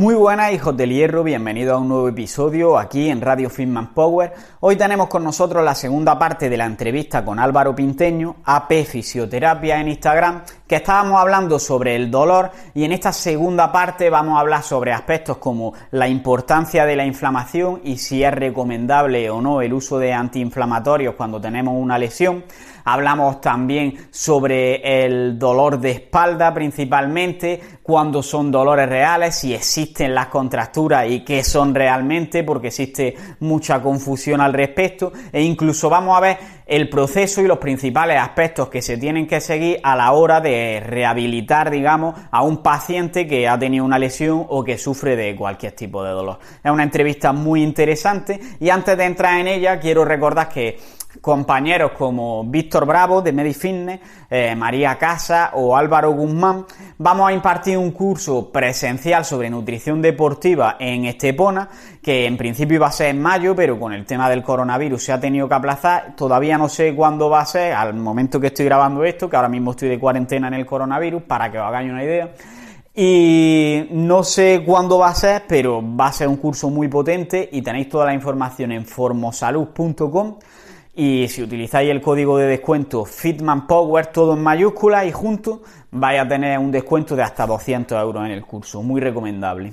Muy buenas hijos del hierro, bienvenidos a un nuevo episodio aquí en Radio Fitman Power. Hoy tenemos con nosotros la segunda parte de la entrevista con Álvaro Pinteño, AP Fisioterapia en Instagram, que estábamos hablando sobre el dolor y en esta segunda parte vamos a hablar sobre aspectos como la importancia de la inflamación y si es recomendable o no el uso de antiinflamatorios cuando tenemos una lesión. Hablamos también sobre el dolor de espalda principalmente, cuando son dolores reales, si existen las contracturas y qué son realmente, porque existe mucha confusión al respecto. E incluso vamos a ver el proceso y los principales aspectos que se tienen que seguir a la hora de rehabilitar, digamos, a un paciente que ha tenido una lesión o que sufre de cualquier tipo de dolor. Es una entrevista muy interesante y antes de entrar en ella quiero recordar que compañeros como Víctor Bravo de MediFitness, eh, María Casa o Álvaro Guzmán, vamos a impartir un curso presencial sobre nutrición deportiva en Estepona, que en principio iba a ser en mayo, pero con el tema del coronavirus se ha tenido que aplazar. Todavía no sé cuándo va a ser, al momento que estoy grabando esto, que ahora mismo estoy de cuarentena en el coronavirus, para que os hagáis una idea. Y no sé cuándo va a ser, pero va a ser un curso muy potente y tenéis toda la información en formosalud.com y si utilizáis el código de descuento Fitman Power, todo en mayúsculas y junto, vais a tener un descuento de hasta 200 euros en el curso. Muy recomendable.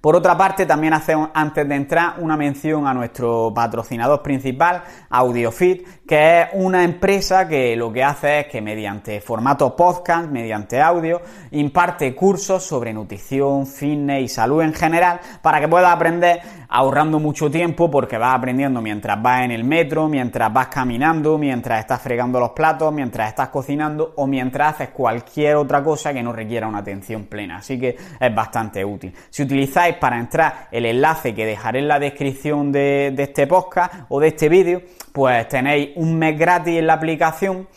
Por otra parte, también hacemos antes de entrar una mención a nuestro patrocinador principal, AudioFit, que es una empresa que lo que hace es que mediante formato podcast, mediante audio, imparte cursos sobre nutrición, fitness y salud en general para que puedas aprender ahorrando mucho tiempo porque vas aprendiendo mientras vas en el metro, mientras vas caminando, mientras estás fregando los platos, mientras estás cocinando o mientras haces cualquier otra cosa que no requiera una atención plena. Así que es bastante útil. Si para entrar el enlace que dejaré en la descripción de, este podcast o de este vídeo, pues tenéis un mes gratis en la aplicación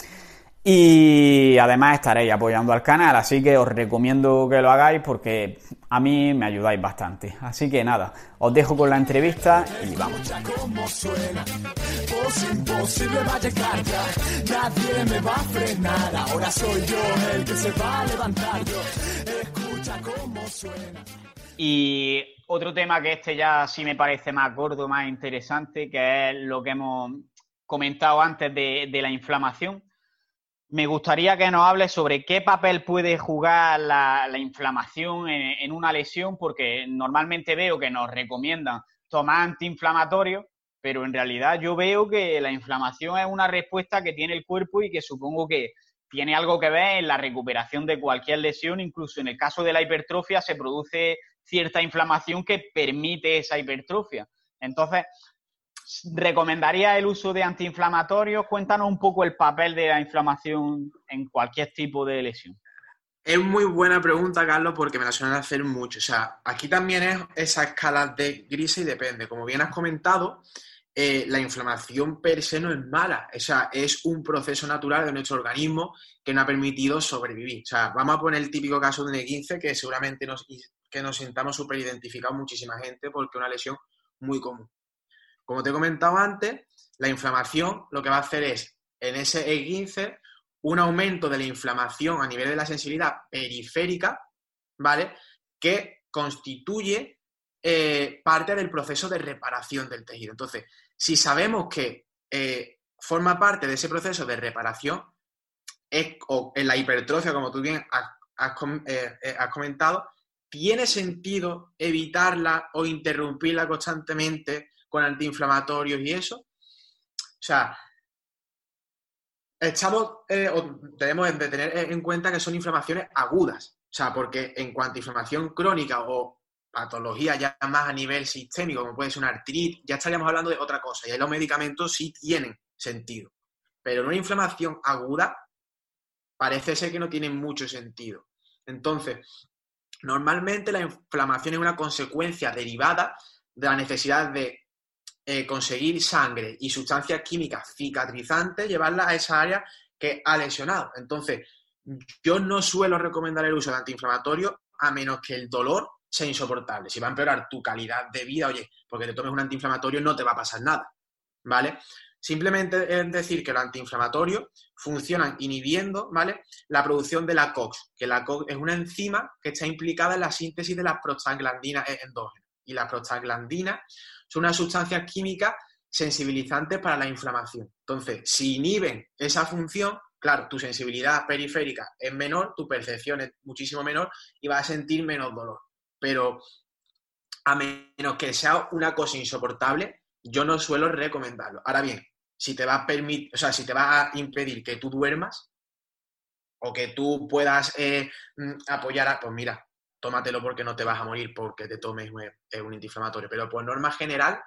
y además estaréis apoyando al canal, así que os recomiendo que lo hagáis porque a mí me ayudáis bastante. Así que nada, os dejo con la entrevista y vamos. Y otro tema que este ya sí me parece más gordo, más interesante, que es lo que hemos comentado antes de, la inflamación. Me gustaría que nos hables sobre qué papel puede jugar la, inflamación en, una lesión, porque normalmente veo que nos recomiendan tomar antiinflamatorios, pero en realidad yo veo que la inflamación es una respuesta que tiene el cuerpo y que supongo que tiene algo que ver en la recuperación de cualquier lesión, incluso en el caso de la hipertrofia se produce cierta inflamación que permite esa hipertrofia. Entonces, ¿recomendaría el uso de antiinflamatorios? Cuéntanos un poco el papel de la inflamación en cualquier tipo de lesión. Es muy buena pregunta, Carlos, porque me la suelen hacer mucho. O sea, aquí también es esa escala de gris y depende. Como bien has comentado, eh, la inflamación per se no es mala. O sea, es un proceso natural de nuestro organismo que nos ha permitido sobrevivir. O sea, vamos a poner el típico caso de un E15 que seguramente nos que nos sintamos súper identificados muchísima gente porque es una lesión muy común. Como te he comentado antes, la inflamación lo que va a hacer es, en ese E15, un aumento de la inflamación a nivel de la sensibilidad periférica, ¿vale? Que constituye eh, parte del proceso de reparación del tejido. Entonces, si sabemos que eh, forma parte de ese proceso de reparación, es, o en la hipertrofia, como tú bien has eh, comentado, ¿tiene sentido evitarla o interrumpirla constantemente con antiinflamatorios y eso? O sea, estamos, eh, tenemos que tener en cuenta que son inflamaciones agudas. O sea, porque en cuanto a inflamación crónica o patología ya más a nivel sistémico, como puede ser una artritis, ya estaríamos hablando de otra cosa. Y ahí los medicamentos sí tienen sentido. Pero en una inflamación aguda parece ser que no tiene mucho sentido. Entonces, normalmente la inflamación es una consecuencia derivada de la necesidad de eh, conseguir sangre y sustancias químicas cicatrizantes, llevarlas a esa área que ha lesionado. Entonces, yo no suelo recomendar el uso de antiinflamatorios a menos que el dolor sea insoportable. Si va a empeorar tu calidad de vida, oye, porque te tomes un antiinflamatorio no te va a pasar nada, ¿vale? Simplemente es decir que los antiinflamatorios funcionan inhibiendo, ¿vale? La producción de la COX, que la COX es una enzima que está implicada en la síntesis de las prostaglandinas endógenas. Y las prostaglandinas son unas sustancias químicas sensibilizantes para la inflamación. Entonces, si inhiben esa función, claro, tu sensibilidad periférica es menor, tu percepción es muchísimo menor y vas a sentir menos dolor pero a menos que sea una cosa insoportable, yo no suelo recomendarlo. Ahora bien, si te va a permitir, o sea, si te va a impedir que tú duermas o que tú puedas eh, mm, apoyar a, pues mira, tómatelo porque no te vas a morir porque te tomes un, un antiinflamatorio. Pero por norma general,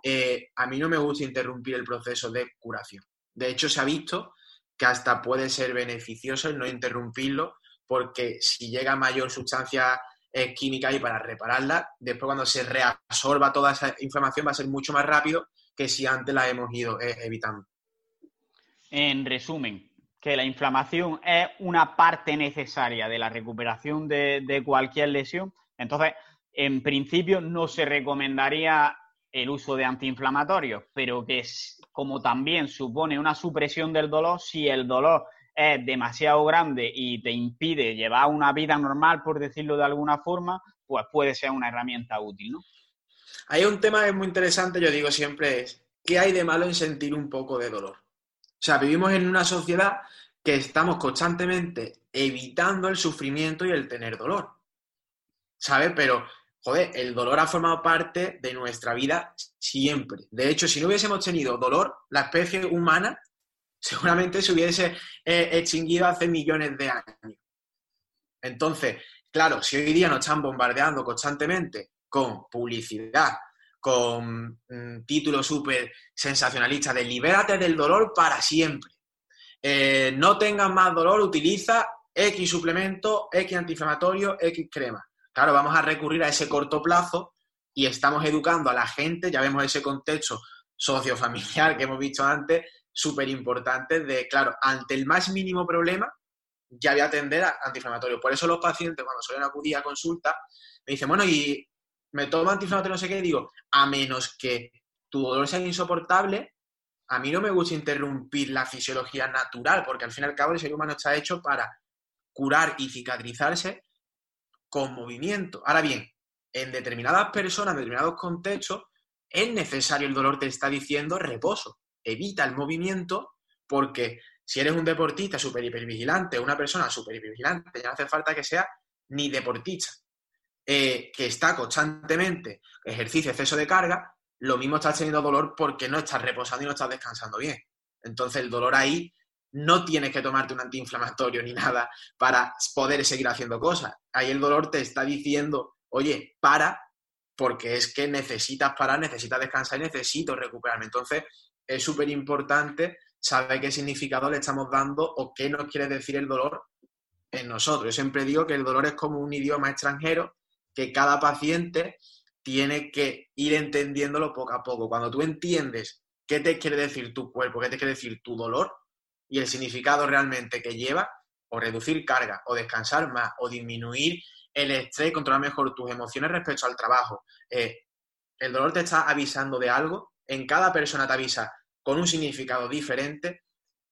eh, a mí no me gusta interrumpir el proceso de curación. De hecho, se ha visto que hasta puede ser beneficioso el no interrumpirlo porque si llega mayor sustancia química y para repararla, después cuando se reabsorba toda esa información va a ser mucho más rápido que si antes la hemos ido eh, evitando. En resumen, que la inflamación es una parte necesaria de la recuperación de, cualquier lesión. Entonces, en principio no se recomendaría el uso de antiinflamatorios, pero que como también supone una supresión del dolor, si el dolor es demasiado grande y te impide llevar una vida normal, por decirlo de alguna forma, pues puede ser una herramienta útil, ¿no? Hay un tema que es muy interesante, yo digo siempre, es ¿qué hay de malo en sentir un poco de dolor? O sea, vivimos en una sociedad que estamos constantemente evitando el sufrimiento y el tener dolor. ¿Sabes? Pero, joder, el dolor ha formado parte de nuestra vida siempre. De hecho, si no hubiésemos tenido dolor, la especie humana seguramente se hubiese eh, extinguido hace millones de años. Entonces, claro, si hoy día nos están bombardeando constantemente con publicidad, con mm, títulos súper sensacionalistas de libérate del dolor para siempre. Eh, no tengas más dolor, utiliza X suplemento, X antiinflamatorio, X crema. Claro, vamos a recurrir a ese corto plazo y estamos educando a la gente, ya vemos ese contexto sociofamiliar que hemos visto antes, súper importantes de, claro, ante el más mínimo problema, ya voy a atender a antiinflamatorio. Por eso los pacientes, cuando suelen acudir a consulta, me dicen, bueno, y me tomo antiinflamatorio, no sé qué, digo, a menos que tu dolor sea insoportable, a mí no me gusta interrumpir la fisiología natural, porque al fin y al cabo el ser humano está hecho para curar y cicatrizarse con movimiento. Ahora bien, en determinadas personas, en determinados contextos, es necesario, el dolor te está diciendo reposo evita el movimiento porque si eres un deportista súper hipervigilante una persona súper hipervigilante, ya no hace falta que sea ni deportista, eh, que está constantemente ejercicio, exceso de carga, lo mismo estás teniendo dolor porque no estás reposando y no estás descansando bien. Entonces el dolor ahí no tienes que tomarte un antiinflamatorio ni nada para poder seguir haciendo cosas. Ahí el dolor te está diciendo, oye, para, porque es que necesitas parar, necesitas descansar y necesito recuperarme. Entonces, es súper importante saber qué significado le estamos dando o qué nos quiere decir el dolor en nosotros. Yo siempre digo que el dolor es como un idioma extranjero que cada paciente tiene que ir entendiéndolo poco a poco. Cuando tú entiendes qué te quiere decir tu cuerpo, qué te quiere decir tu dolor y el significado realmente que lleva, o reducir carga, o descansar más, o disminuir el estrés, controlar mejor tus emociones respecto al trabajo. Eh, el dolor te está avisando de algo, en cada persona te avisa con un significado diferente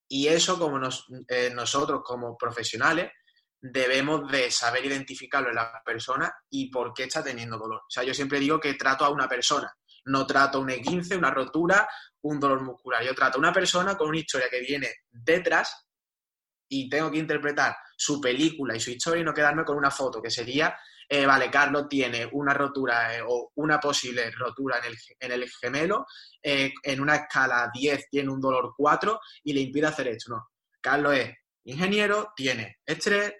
y eso como eh, nosotros como profesionales debemos de saber identificarlo en la persona y por qué está teniendo dolor. O sea, yo siempre digo que trato a una persona, no trato un E15, una rotura, un dolor muscular. Yo trato a una persona con una historia que viene detrás y tengo que interpretar su película y su historia y no quedarme con una foto, que sería eh, vale, Carlos tiene una rotura eh, o una posible rotura en el, gemelo, eh, en una escala 10 tiene un dolor 4 y le impide hacer esto. No, Carlos es ingeniero, tiene estrés,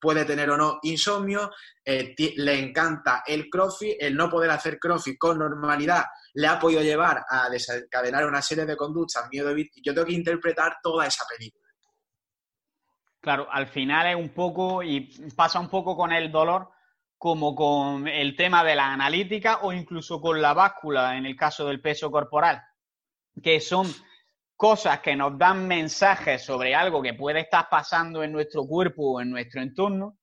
puede tener o no insomnio, eh, le encanta el crossfit, el no poder hacer crossfit con normalidad le ha podido llevar a desencadenar una serie de conductas, miedo y yo tengo que interpretar toda esa película. Claro, al final es un poco, y pasa un poco con el dolor, como con el tema de la analítica o incluso con la báscula en el caso del peso corporal, que son cosas que nos dan mensajes sobre algo que puede estar pasando en nuestro cuerpo o en nuestro entorno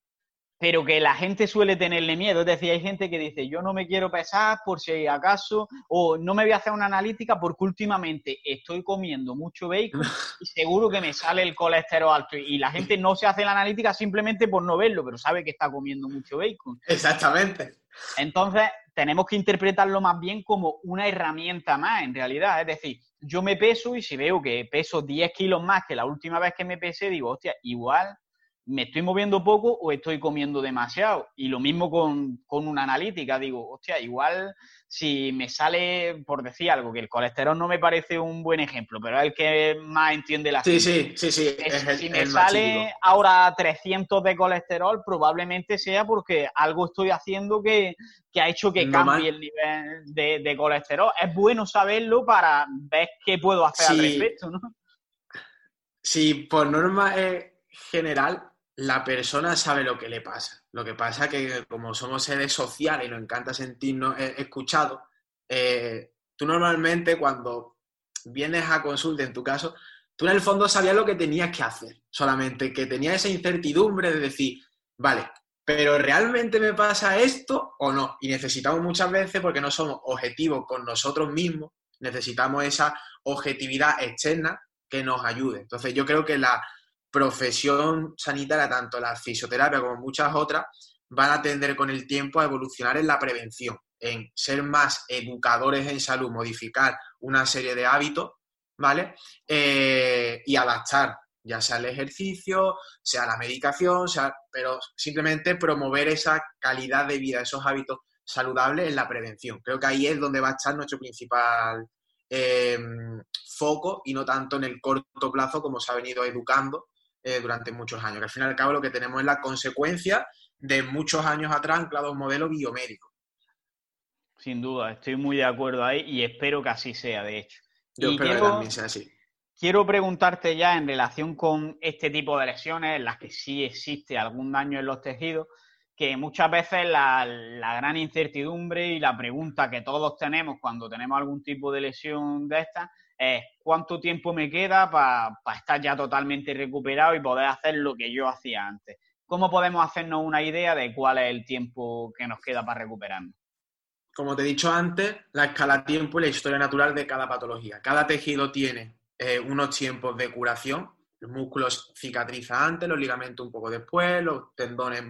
pero que la gente suele tenerle miedo. Es decir, hay gente que dice, yo no me quiero pesar por si acaso, o no me voy a hacer una analítica porque últimamente estoy comiendo mucho bacon y seguro que me sale el colesterol alto. Y la gente no se hace la analítica simplemente por no verlo, pero sabe que está comiendo mucho bacon. Exactamente. Entonces, tenemos que interpretarlo más bien como una herramienta más, en realidad. Es decir, yo me peso y si veo que peso 10 kilos más que la última vez que me pesé, digo, hostia, igual ¿me estoy moviendo poco o estoy comiendo demasiado? Y lo mismo con, una analítica, digo, hostia, igual si me sale, por decir algo, que el colesterol no me parece un buen ejemplo, pero es el que más entiende la Sí, sí, sí, sí. si me sale ahora 300 de colesterol, probablemente sea porque algo estoy haciendo que, ha hecho que cambie el nivel de, colesterol. Es bueno saberlo para ver qué puedo hacer al respecto, ¿no? Sí, por norma general, la persona sabe lo que le pasa. Lo que pasa que como somos seres sociales y nos encanta sentirnos eh, escuchados, eh, tú normalmente cuando vienes a consulta, en tu caso, tú en el fondo sabías lo que tenías que hacer, solamente que tenías esa incertidumbre de decir, vale, pero ¿realmente me pasa esto o no? Y necesitamos muchas veces, porque no somos objetivos con nosotros mismos, necesitamos esa objetividad externa que nos ayude. Entonces yo creo que la, profesión sanitaria, tanto la fisioterapia como muchas otras, van a tender con el tiempo a evolucionar en la prevención, en ser más educadores en salud, modificar una serie de hábitos, ¿vale? Eh, y adaptar, ya sea el ejercicio, sea la medicación, sea, pero simplemente promover esa calidad de vida, esos hábitos saludables en la prevención. Creo que ahí es donde va a estar nuestro principal eh, foco y no tanto en el corto plazo como se ha venido educando eh, durante muchos años. Que al fin y al cabo lo que tenemos es la consecuencia de muchos años atrás anclado un modelo biomédico. Sin duda, estoy muy de acuerdo ahí y espero que así sea, de hecho. Yo espero que también sea así. Quiero preguntarte ya en relación con este tipo de lesiones en las que sí existe algún daño en los tejidos, que muchas veces la, la, gran incertidumbre y la pregunta que todos tenemos cuando tenemos algún tipo de lesión de esta es cuánto tiempo me queda para estar ya totalmente recuperado y poder hacer lo que yo hacía antes. ¿Cómo podemos hacernos una idea de cuál es el tiempo que nos queda para recuperarnos? Como te he dicho antes, la escala tiempo y la historia natural de cada patología. Cada tejido tiene eh, unos tiempos de curación. Los músculos cicatrizan antes, los ligamentos un poco después, los tendones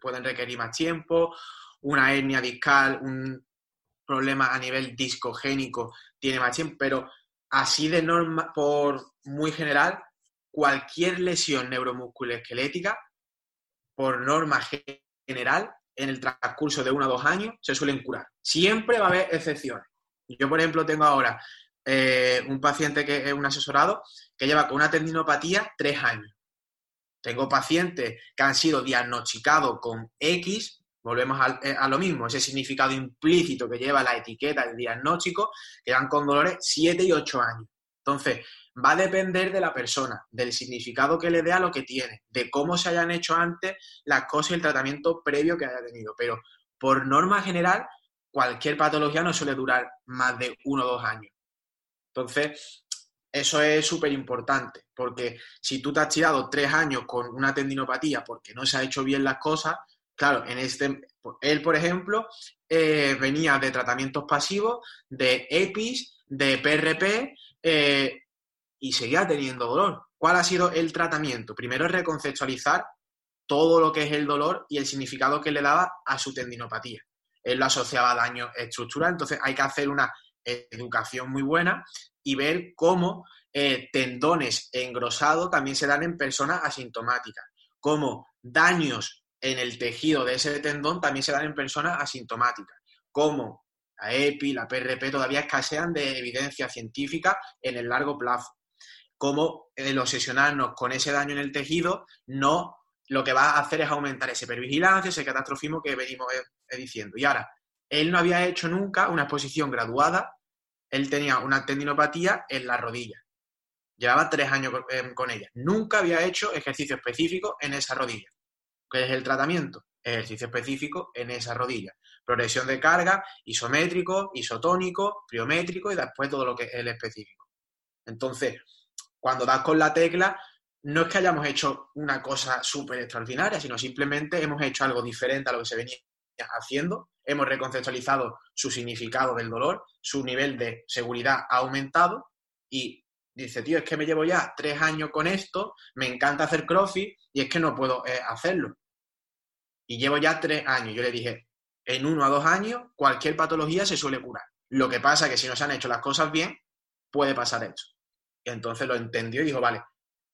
pueden requerir más tiempo, una hernia discal, un problema a nivel discogénico tiene más tiempo, pero Así de norma, por muy general, cualquier lesión neuromusculoesquelética, por norma general, en el transcurso de uno o dos años, se suelen curar. Siempre va a haber excepciones. Yo, por ejemplo, tengo ahora eh, un paciente que es un asesorado que lleva con una tendinopatía tres años. Tengo pacientes que han sido diagnosticados con X Volvemos eh, a, lo mismo, ese significado implícito que lleva la etiqueta, el diagnóstico, que dan con dolores 7 y 8 años. Entonces, va a depender de la persona, del significado que le dé a lo que tiene, de cómo se hayan hecho antes las cosas y el tratamiento previo que haya tenido. Pero por norma general, cualquier patología no suele durar más de uno o dos años. Entonces, eso es súper importante, porque si tú te has tirado tres años con una tendinopatía porque no se ha hecho bien las cosas, Claro, en este, él, por ejemplo, eh, venía de tratamientos pasivos, de EPIs, de PRP, eh, y seguía teniendo dolor. ¿Cuál ha sido el tratamiento? Primero reconceptualizar todo lo que es el dolor y el significado que le daba a su tendinopatía. Él lo asociaba a daño estructural, entonces hay que hacer una educación muy buena y ver cómo eh, tendones engrosados también se dan en personas asintomáticas, cómo daños en el tejido de ese tendón también se dan en personas asintomáticas, como la EPI, la PRP todavía escasean de evidencia científica en el largo plazo. Como el obsesionarnos con ese daño en el tejido no lo que va a hacer es aumentar ese hipervigilancia, ese catastrofismo que venimos eh, diciendo. Y ahora, él no había hecho nunca una exposición graduada, él tenía una tendinopatía en la rodilla. Llevaba tres años eh, con ella. Nunca había hecho ejercicio específico en esa rodilla. ¿Qué es el tratamiento? Ejercicio específico en esa rodilla. Progresión de carga, isométrico, isotónico, pliométrico y después todo lo que es el específico. Entonces, cuando das con la tecla, no es que hayamos hecho una cosa súper extraordinaria, sino simplemente hemos hecho algo diferente a lo que se venía haciendo, hemos reconceptualizado su significado del dolor, su nivel de seguridad ha aumentado y dice, tío, es que me llevo ya tres años con esto, me encanta hacer crossfit y es que no puedo eh, hacerlo. Y llevo ya tres años. Yo le dije, en uno a dos años cualquier patología se suele curar. Lo que pasa es que si no se han hecho las cosas bien, puede pasar esto. Y entonces lo entendió y dijo, vale,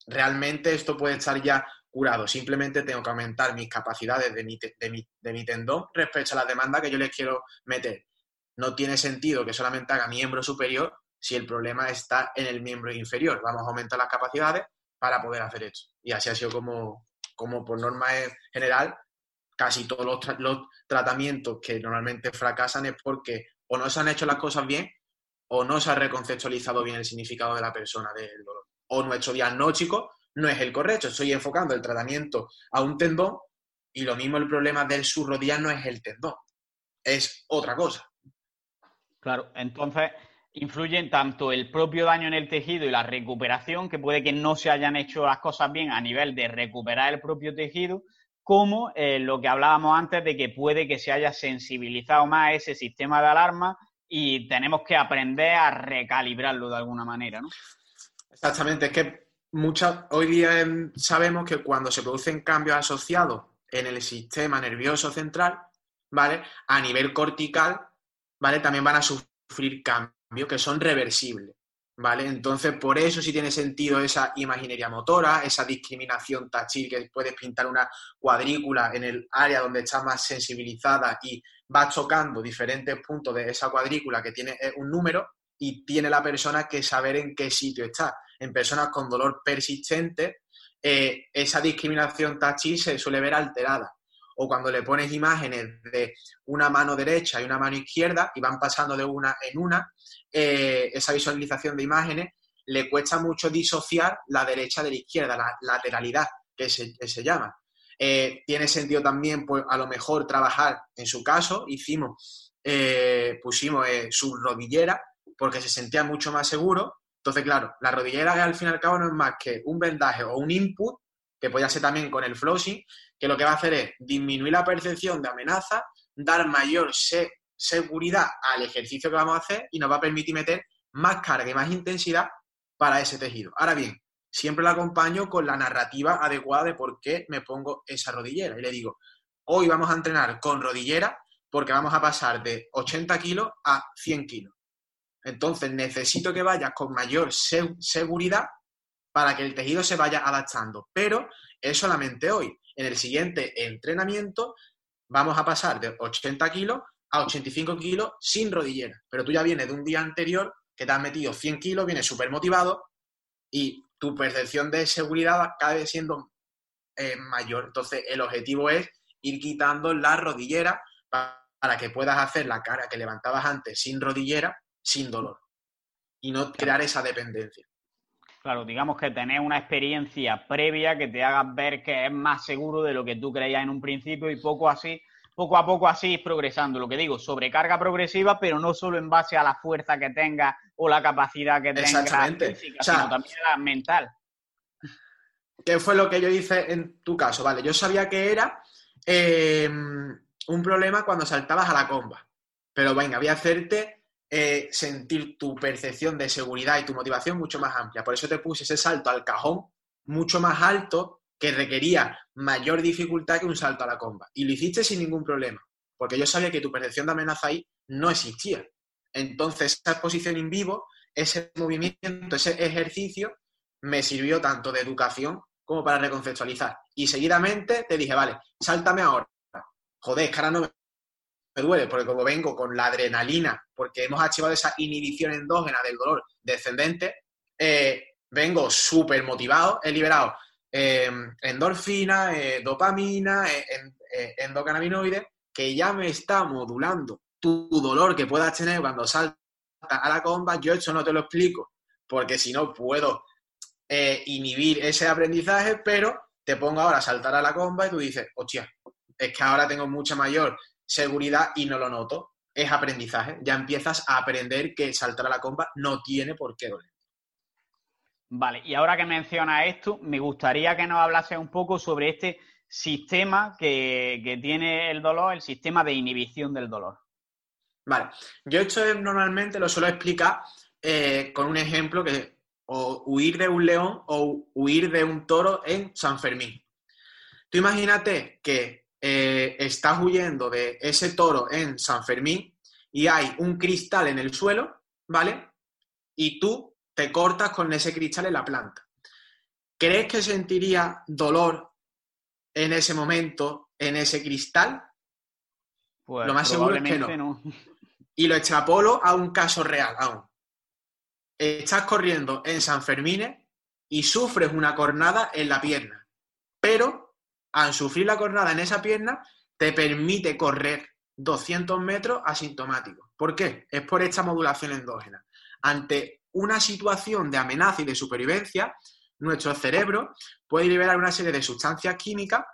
realmente esto puede estar ya curado. Simplemente tengo que aumentar mis capacidades de mi, de mi, tendón respecto a la demanda que yo les quiero meter. No tiene sentido que solamente haga miembro superior si el problema está en el miembro inferior. Vamos a aumentar las capacidades para poder hacer esto. Y así ha sido como, como por norma general, casi todos los, tratamientos que normalmente fracasan es porque o no se han hecho las cosas bien o no se ha reconceptualizado bien el significado de la persona del dolor. O nuestro diagnóstico no es el correcto. Estoy enfocando el tratamiento a un tendón y lo mismo el problema del subrodillar no es el tendón, es otra cosa. Claro, entonces influyen tanto el propio daño en el tejido y la recuperación, que puede que no se hayan hecho las cosas bien a nivel de recuperar el propio tejido, como eh, lo que hablábamos antes de que puede que se haya sensibilizado más ese sistema de alarma y tenemos que aprender a recalibrarlo de alguna manera, ¿no? Exactamente, es que muchas, hoy día sabemos que cuando se producen cambios asociados en el sistema nervioso central, ¿vale? A nivel cortical, ¿vale? También van a sufrir cambios que son reversibles, ¿vale? Entonces, por eso sí tiene sentido esa imaginería motora, esa discriminación táctil que puedes pintar una cuadrícula en el área donde está más sensibilizada y vas tocando diferentes puntos de esa cuadrícula que tiene eh, un número y tiene la persona que saber en qué sitio está en personas con dolor persistente, eh, esa discriminación táctil se suele ver alterada. O cuando le pones imágenes de una mano derecha y una mano izquierda y van pasando de una en una, eh, esa visualización de imágenes le cuesta mucho disociar la derecha de la izquierda, la lateralidad que se, llama. Eh, tiene sentido también, pues, a lo mejor trabajar, en su caso, hicimos, pusimos su rodillera porque se sentía mucho más seguro entonces, claro, la rodillera al fin y al cabo no es más que un vendaje o un input, que puede ser también con el flossing, que lo que va a hacer es disminuir la percepción de amenaza, dar mayor seguridad al ejercicio que vamos a hacer y nos va a permitir meter más carga y más intensidad para ese tejido. Ahora bien, siempre lo acompaño con la narrativa adecuada de por qué me pongo esa rodillera. Y le digo, hoy vamos a entrenar con rodillera porque vamos a pasar de 80 kilos a 100 kilos. Entonces necesito que vayas con mayor seguridad para que el tejido se vaya adaptando. Pero es solamente hoy. En el siguiente entrenamiento vamos a pasar de 80 kilos a 85 kilos sin rodillera. Pero tú ya vienes de un día anterior que te has metido 100 kilos, vienes súper motivado y tu percepción de seguridad vez siendo eh, mayor. Entonces el objetivo es ir quitando la rodillera para que puedas hacer la cara que levantabas antes sin rodillera sin dolor y no crear esa dependencia. Claro, digamos que tener una experiencia previa que te haga ver que es más seguro de lo que tú creías en un principio y poco así, poco a poco así es progresando. Lo que digo, sobrecarga progresiva, pero no solo en base a la fuerza que tenga o la capacidad que tenga física, sino también la mental. ¿Qué fue lo que yo hice en tu caso? Vale, yo sabía que era eh, un problema cuando saltabas a la comba. Pero venga, voy a hacerte eh, sentir tu percepción de seguridad y tu motivación mucho más amplia. Por eso te puse ese salto al cajón mucho más alto que requería mayor dificultad que un salto a la comba. Y lo hiciste sin ningún problema, porque yo sabía que tu percepción de amenaza ahí no existía. Entonces, esa exposición en vivo, ese movimiento, ese ejercicio, me sirvió tanto de educación como para reconceptualizar. Y seguidamente te dije, vale, sáltame ahora. Joder, cara no me duele, porque como vengo con la adrenalina, porque hemos activado esa inhibición endógena del dolor descendente, eh, vengo súper motivado, he liberado em, endorfina, eh, dopamina, eh, eh, endocannabinoides, que ya me está modulando tu dolor que puedas tener cuando saltas a la comba. Yo eso no te lo explico, porque si no puedo inhibir ese aprendizaje, pero te pongo ahora a saltar a la comba y tú dices, hostia, es que ahora tengo mucha mayor seguridad y no lo noto. Es aprendizaje. Ya empiezas a aprender que saltar a la comba no tiene por qué doler. Vale, y ahora que menciona esto, me gustaría que nos hablase un poco sobre este sistema que, tiene el dolor, el sistema de inhibición del dolor. Vale, yo esto normalmente lo suelo explicar eh, con un ejemplo que o huir de un león o huir de un toro en San Fermín. Tú imagínate que eh, estás huyendo de ese toro en San Fermín y hay un cristal en el suelo, ¿vale? Y tú te cortas con ese cristal en la planta. ¿Crees que sentiría dolor en ese momento, en ese cristal? Pues lo más seguro es que no. Y lo extrapolo a un caso real aún. Estás corriendo en San Fermín y sufres una cornada en la pierna. Pero al sufrir la cornada en esa pierna, te permite correr 200 metros asintomático. ¿Por qué? Es por esta modulación endógena. Ante una situación de amenaza y de supervivencia, nuestro cerebro puede liberar una serie de sustancias químicas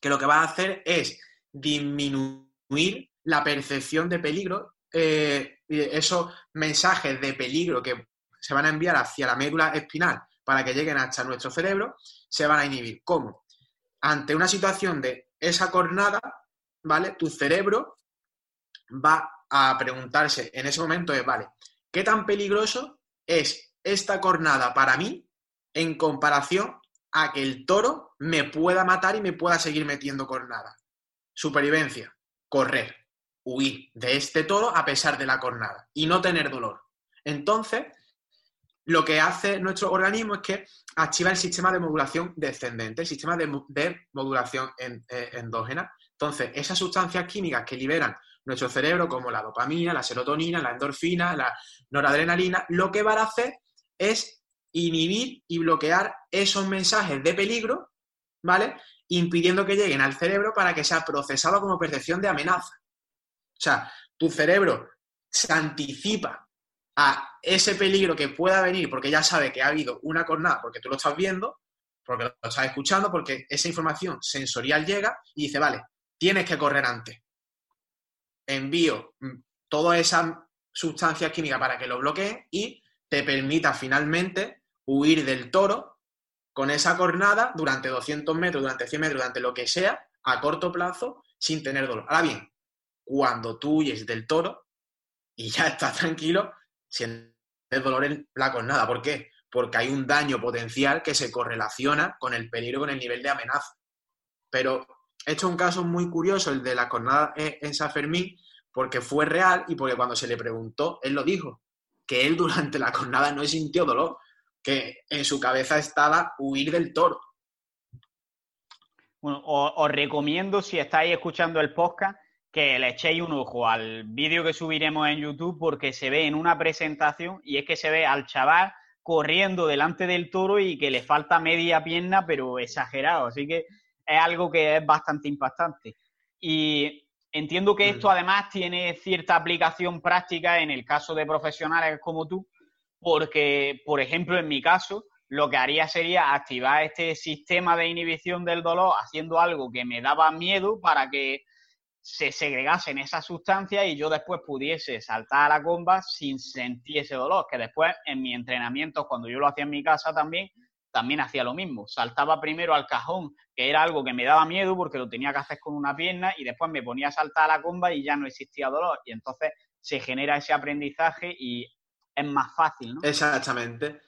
que lo que va a hacer es disminuir la percepción de peligro, eh, esos mensajes de peligro que se van a enviar hacia la médula espinal para que lleguen hasta nuestro cerebro, se van a inhibir. ¿Cómo? Ante una situación de esa cornada, ¿vale? Tu cerebro va a preguntarse en ese momento, es, vale, ¿Qué tan peligroso es esta cornada para mí en comparación a que el toro me pueda matar y me pueda seguir metiendo cornada? Supervivencia, correr, huir de este toro a pesar de la cornada y no tener dolor. Entonces, lo que hace nuestro organismo es que activa el sistema de modulación descendente, el sistema de, modulación eh, endógena. Entonces, esas sustancias químicas que liberan nuestro cerebro, como la dopamina, la serotonina, la endorfina, la noradrenalina, lo que van a hacer es inhibir y bloquear esos mensajes de peligro, ¿vale? Impidiendo que lleguen al cerebro para que sea procesado como percepción de amenaza. O sea, tu cerebro se anticipa a ese peligro que pueda venir porque ya sabe que ha habido una cornada, porque tú lo estás viendo, porque lo estás escuchando, porque esa información sensorial llega y dice, vale, tienes que correr antes envío mm, toda esa sustancia química para que lo bloquee y te permita finalmente huir del toro con esa cornada durante 200 metros, durante 100 metros, durante lo que sea, a corto plazo, sin tener dolor. Ahora bien, cuando tú huyes del toro y ya estás tranquilo, sientes dolor en la cornada. ¿Por qué? Porque hay un daño potencial que se correlaciona con el peligro, con el nivel de amenaza. Pero esto es un caso muy curioso, el de la jornada en San Fermín, porque fue real y porque cuando se le preguntó, él lo dijo, que él durante la jornada no sintió dolor, que en su cabeza estaba huir del toro. Bueno, os, recomiendo, si estáis escuchando el podcast, que le echéis un ojo al vídeo que subiremos en YouTube porque se ve en una presentación y es que se ve al chaval corriendo delante del toro y que le falta media pierna, pero exagerado. Así que es algo que es bastante impactante. Y entiendo que esto además tiene cierta aplicación práctica en el caso de profesionales como tú, porque, por ejemplo, en mi caso, lo que haría sería activar este sistema de inhibición del dolor haciendo algo que me daba miedo para que se segregasen esas sustancias y yo después pudiese saltar a la comba sin sentir ese dolor, que después en mi entrenamiento, cuando yo lo hacía en mi casa también, también hacía lo mismo. Saltaba primero al cajón, que era algo que me daba miedo porque lo tenía que hacer con una pierna y después me ponía a saltar a la comba y ya no existía dolor. Y entonces se genera ese aprendizaje y es más fácil, ¿no? Exactamente.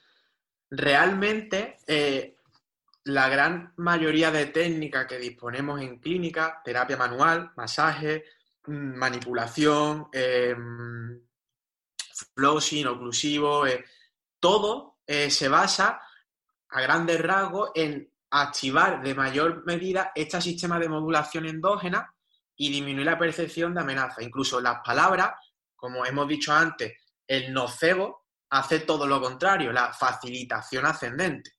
Realmente, eh, la gran mayoría de técnicas que disponemos en clínica, terapia manual, masaje, mm, manipulación, eh, flossing, oclusivo, eh, todo eh, se basa a grandes rasgos en activar de mayor medida este sistema de modulación endógena y disminuir la percepción de amenaza. Incluso las palabras, como hemos dicho antes, el nocebo hace todo lo contrario, la facilitación ascendente.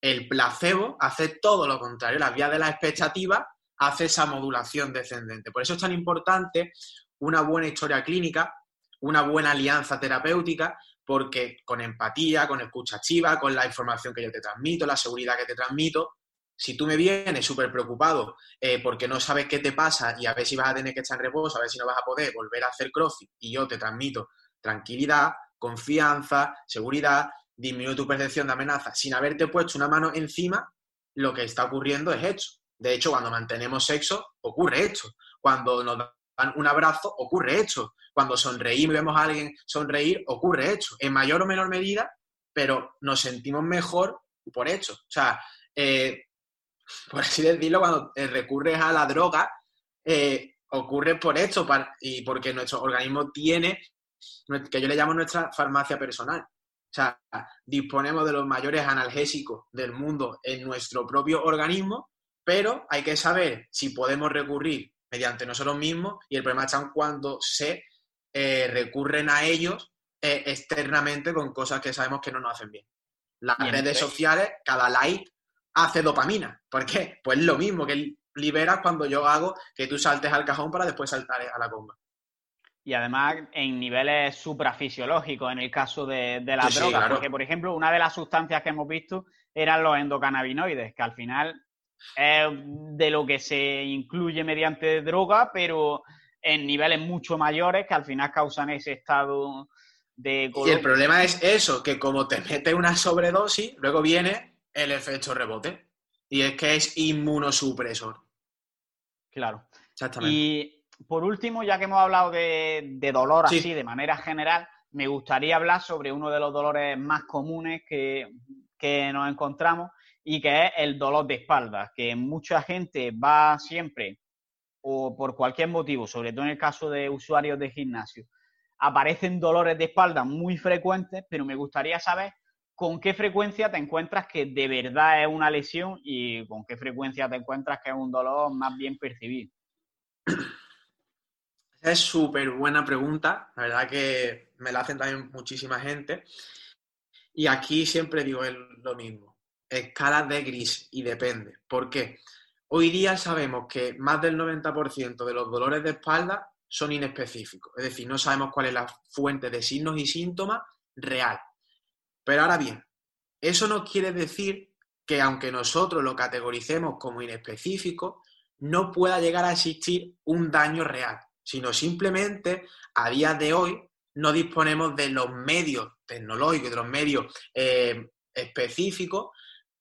El placebo hace todo lo contrario, la vía de la expectativa hace esa modulación descendente. Por eso es tan importante una buena historia clínica, una buena alianza terapéutica, porque con empatía, con escucha activa, con la información que yo te transmito, la seguridad que te transmito, si tú me vienes súper preocupado eh, porque no sabes qué te pasa y a ver si vas a tener que estar en reposo, a ver si no vas a poder volver a hacer crossfit y yo te transmito tranquilidad, confianza, seguridad, disminuye tu percepción de amenaza sin haberte puesto una mano encima, lo que está ocurriendo es esto. De hecho, cuando mantenemos sexo, ocurre esto. Cuando nos un abrazo, ocurre esto. Cuando sonreímos y vemos a alguien sonreír, ocurre esto. En mayor o menor medida, pero nos sentimos mejor por esto. O sea, eh, por así decirlo, cuando eh, recurres a la droga, eh, ocurre por esto y porque nuestro organismo tiene, que yo le llamo nuestra farmacia personal. O sea, disponemos de los mayores analgésicos del mundo en nuestro propio organismo, pero hay que saber si podemos recurrir mediante nosotros mismos y el problema está cuando se eh, recurren a ellos externamente con cosas que sabemos que no nos hacen bien. Las redes sociales, cada like hace dopamina. ¿Por qué? Pues lo mismo que liberas cuando yo hago que tú saltes al cajón para después saltar a la comba. Y además en niveles suprafisiológicos en el caso de, de las drogas. Porque, por ejemplo, una de las sustancias que hemos visto eran los endocannabinoides, que al final es de lo que se incluye mediante droga, pero en niveles mucho mayores que al final causan ese estado de... Y el problema es eso, que como te metes una sobredosis, luego viene el efecto rebote. Y es que es inmunosupresor. Claro. Exactamente. Y por último, ya que hemos hablado de, dolor así de manera general, me gustaría hablar sobre uno de los dolores más comunes que, que nos encontramos y que es el dolor de espalda, que mucha gente va siempre o por cualquier motivo, sobre todo en el caso de usuarios de gimnasio, aparecen dolores de espalda muy frecuentes, pero me gustaría saber con qué frecuencia te encuentras que de verdad es una lesión y con qué frecuencia te encuentras que es un dolor más bien percibido. Es súper buena pregunta, la verdad que me la hacen también muchísima gente. Y aquí siempre digo lo mismo, escala de gris y depende. ¿Por qué? Hoy día sabemos que más del 90% de los dolores de espalda son inespecíficos, es decir, no sabemos cuál es la fuente de signos y síntomas real. Pero ahora bien, eso no quiere decir que aunque nosotros lo categoricemos como inespecífico, no pueda llegar a existir un daño real, sino simplemente a día de hoy no disponemos de los medios tecnológicos, de los medios eh, específicos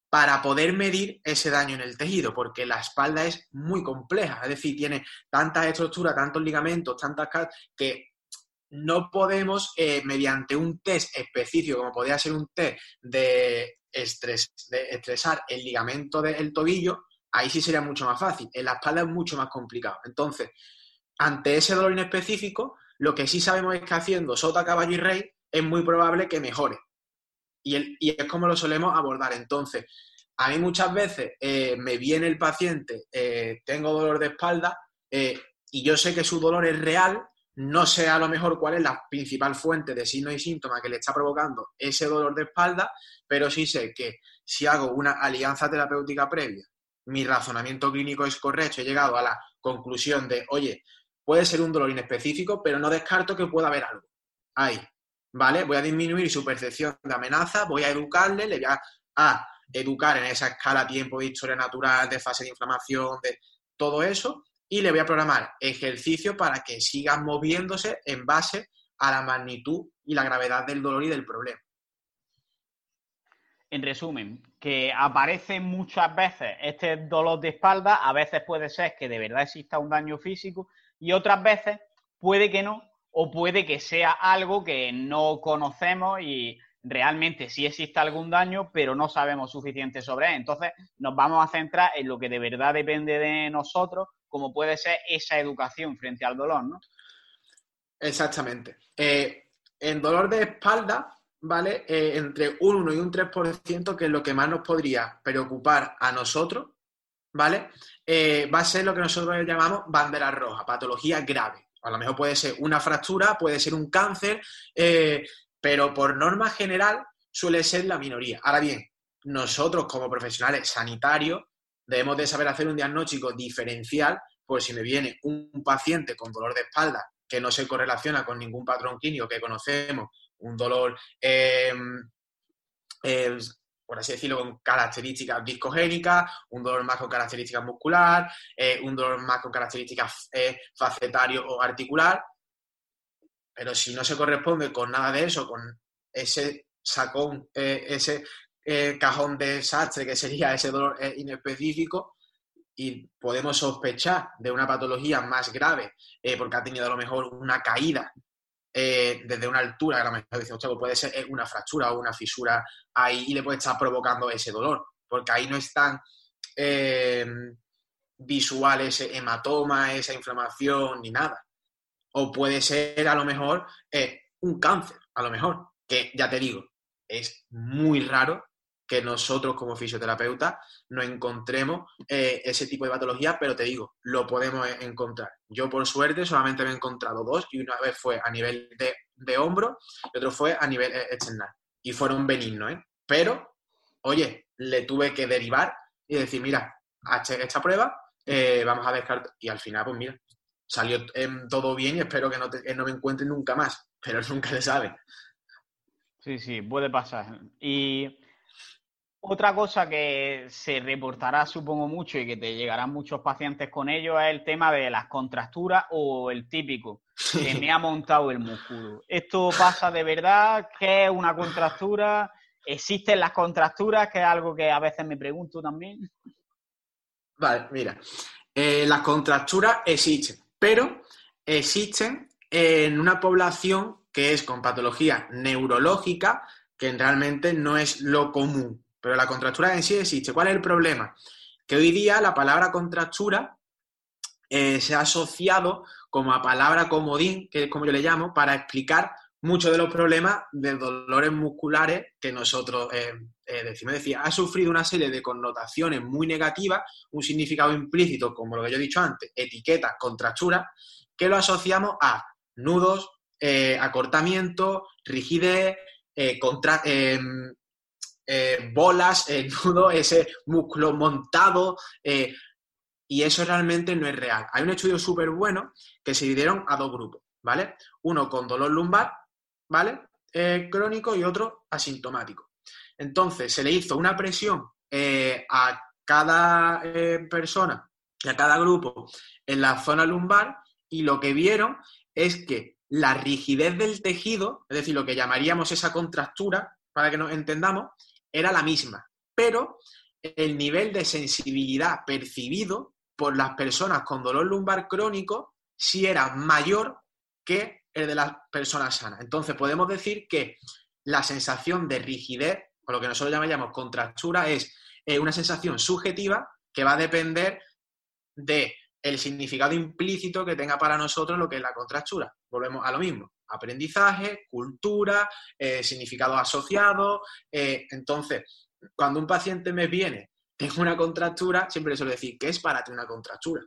para poder medir ese daño en el tejido, porque la espalda es muy compleja, es decir, tiene tantas estructuras, tantos ligamentos, tantas que no podemos, eh, mediante un test específico, como podría ser un test de, estrés, de estresar el ligamento del tobillo, ahí sí sería mucho más fácil. En la espalda es mucho más complicado. Entonces, ante ese dolor inespecífico, lo que sí sabemos es que haciendo sota, caballo y rey es muy probable que mejore. Y, es como lo solemos abordar. Entonces, a mí muchas veces eh, me viene el paciente, eh, tengo dolor de espalda y yo sé que su dolor es real, no sé a lo mejor cuál es la principal fuente de signos y síntomas que le está provocando ese dolor de espalda, pero sí sé que si hago una alianza terapéutica previa, mi razonamiento clínico es correcto, he llegado a la conclusión de, oye, puede ser un dolor inespecífico, pero no descarto que pueda haber algo. Ahí, ¿vale? Voy a disminuir su percepción de amenaza, voy a educarle, le voy a, educar en esa escala tiempo de historia natural, de fase de inflamación, de todo eso, y le voy a programar ejercicio para que siga moviéndose en base a la magnitud y la gravedad del dolor y del problema. En resumen, que aparece muchas veces este dolor de espalda, a veces puede ser que de verdad exista un daño físico y otras veces puede que no, o puede que sea algo que no conocemos y realmente sí existe algún daño, pero no sabemos suficiente sobre él. Entonces nos vamos a centrar en lo que de verdad depende de nosotros, como puede ser esa educación frente al dolor, ¿no? Exactamente. Eh, en dolor de espalda, ¿vale? Eh, entre un 1 y un 3%, que es lo que más nos podría preocupar a nosotros, ¿vale? Eh, va a ser lo que nosotros llamamos bandera roja, patología grave. A lo mejor puede ser una fractura, puede ser un cáncer, pero por norma general suele ser la minoría. Ahora bien, nosotros como profesionales sanitarios debemos de saber hacer un diagnóstico diferencial por si me viene un paciente con dolor de espalda que no se correlaciona con ningún patrón clínico que conocemos, un dolor, em, em, por así decirlo, con características discogénicas, un dolor más con características muscular, eh, un dolor más con características eh, facetario o articular. Pero si no se corresponde con nada de eso, con ese sacón, eh, ese cajón de desastre que sería ese dolor inespecífico, y podemos sospechar de una patología más grave porque ha tenido a lo mejor una caída eh, desde una altura, a lo mejor dice, pues puede ser una fractura o una fisura ahí y le puede estar provocando ese dolor, porque ahí no es tan eh, visual ese hematoma, esa inflamación ni nada. O puede ser a lo mejor eh, un cáncer, a lo mejor, que ya te digo, es muy raro que nosotros como fisioterapeutas no encontremos eh, ese tipo de patología, pero te digo, lo podemos e-, encontrar. Yo por suerte solamente me he encontrado dos y una vez fue a nivel de, hombro y otro fue a nivel eh, external. Y fueron benignos, ¿eh? Pero, oye, le tuve que derivar y decir, mira, esta prueba, eh, vamos a descartar. Y al final, pues mira, salió todo bien y espero que no, que no me encuentre nunca más, pero nunca se sabe. Sí, sí, puede pasar. Y otra cosa que se reportará, supongo, mucho y que te llegarán muchos pacientes con ello es el tema de las contracturas o el típico, que me ha montado el músculo. ¿Esto pasa de verdad? ¿Qué es una contractura? ¿Existen las contracturas? Que es algo que a veces me pregunto también. Vale, mira. Eh, las contracturas existen, pero existen en una población que es con patología neurológica, que realmente no es lo común. Pero la contractura en sí existe. ¿Cuál es el problema? Que hoy día la palabra contractura eh, se ha asociado como a palabra comodín, que es como yo le llamo, para explicar muchos de los problemas de dolores musculares que nosotros eh, eh, decimos. Decía, ha sufrido una serie de connotaciones muy negativas, un significado implícito, como lo que yo he dicho antes, etiqueta, contractura, que lo asociamos a nudos, acortamiento, rigidez, contra, em, eh, bolas, el nudo, ese músculo montado, eh, y eso realmente no es real. Hay un estudio súper bueno que se dividieron a dos grupos, ¿vale? Uno con dolor lumbar, ¿vale? Eh, crónico y otro asintomático. Entonces, se le hizo una presión a cada persona y a cada grupo en la zona lumbar y lo que vieron es que la rigidez del tejido, es decir, lo que llamaríamos esa contractura, para que nos entendamos, era la misma, pero el nivel de sensibilidad percibido por las personas con dolor lumbar crónico sí era mayor que el de las personas sanas. Entonces podemos decir que la sensación de rigidez, o lo que nosotros llamamos contractura, es eh, una sensación subjetiva que va a depender de el significado implícito que tenga para nosotros lo que es la contractura. Volvemos a lo mismo aprendizaje, cultura, eh, significado asociado. Eh, entonces, cuando un paciente me viene, tengo una contractura, siempre le suelo decir, ¿qué es para ti una contractura?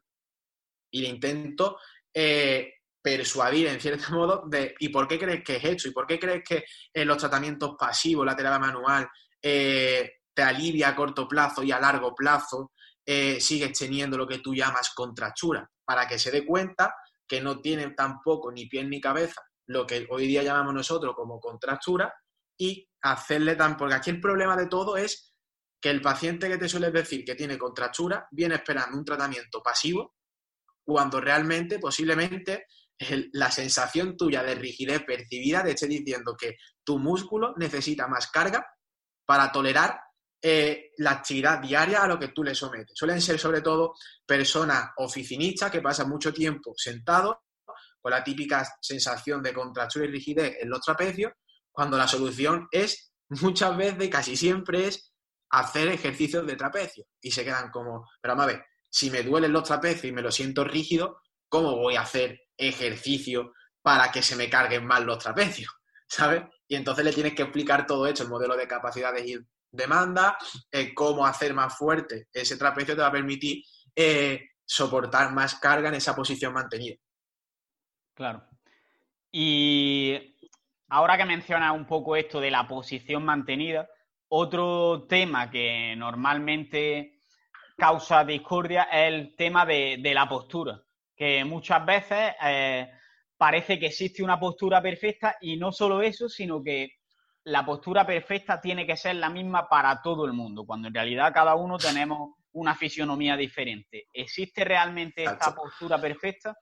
Y le intento eh, persuadir, en cierto modo, de ¿y por qué crees que es esto? ¿Y por qué crees que en los tratamientos pasivos, la terapia manual, te alivia a corto plazo y a largo plazo sigues teniendo lo que tú llamas contractura? Para que se dé cuenta que no tiene tampoco ni pie ni cabeza lo que hoy día llamamos nosotros como contractura y hacerle tan... Porque aquí el problema de todo es que el paciente que te suele decir que tiene contractura viene esperando un tratamiento pasivo cuando realmente, posiblemente, la sensación tuya de rigidez percibida te esté diciendo que tu músculo necesita más carga para tolerar eh, la actividad diaria a lo que tú le sometes. Suelen ser sobre todo personas oficinistas que pasan mucho tiempo sentados con la típica sensación de contractura y rigidez en los trapecios, cuando la solución es muchas veces, casi siempre es hacer ejercicios de trapecio. Y se quedan como, pero vamos a ver, si me duelen los trapecios y me lo siento rígido, ¿cómo voy a hacer ejercicio para que se me carguen más los trapecios? ¿Sabes? Y entonces le tienes que explicar todo esto, el modelo de capacidades y demanda, eh, cómo hacer más fuerte ese trapecio te va a permitir eh, soportar más carga en esa posición mantenida. Claro. Y ahora que mencionas un poco esto de la posición mantenida, otro tema que normalmente causa discordia es el tema de, la postura, que muchas veces eh, parece que existe una postura perfecta y no solo eso, sino que la postura perfecta tiene que ser la misma para todo el mundo, cuando en realidad cada uno tenemos una fisionomía diferente. ¿Existe realmente esta postura perfecta?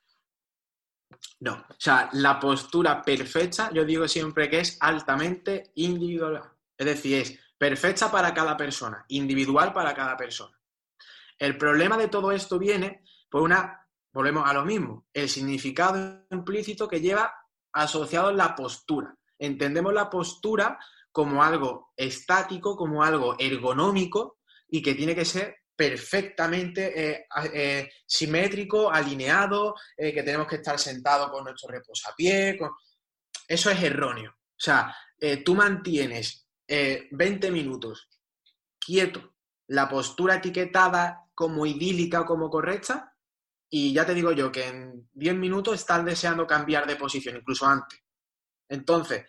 No, o sea, la postura perfecta, yo digo siempre que es altamente individual. Es decir, es perfecta para cada persona, individual para cada persona. El problema de todo esto viene por una, volvemos a lo mismo, el significado implícito que lleva asociado la postura. Entendemos la postura como algo estático, como algo ergonómico y que tiene que ser perfectamente eh, eh, simétrico, alineado, eh, que tenemos que estar sentados con nuestro reposapié. Eso es erróneo. O sea, tú mantienes 20 minutos quieto, la postura etiquetada como idílica o como correcta, y ya te digo yo que en 10 minutos estás deseando cambiar de posición, incluso antes. Entonces,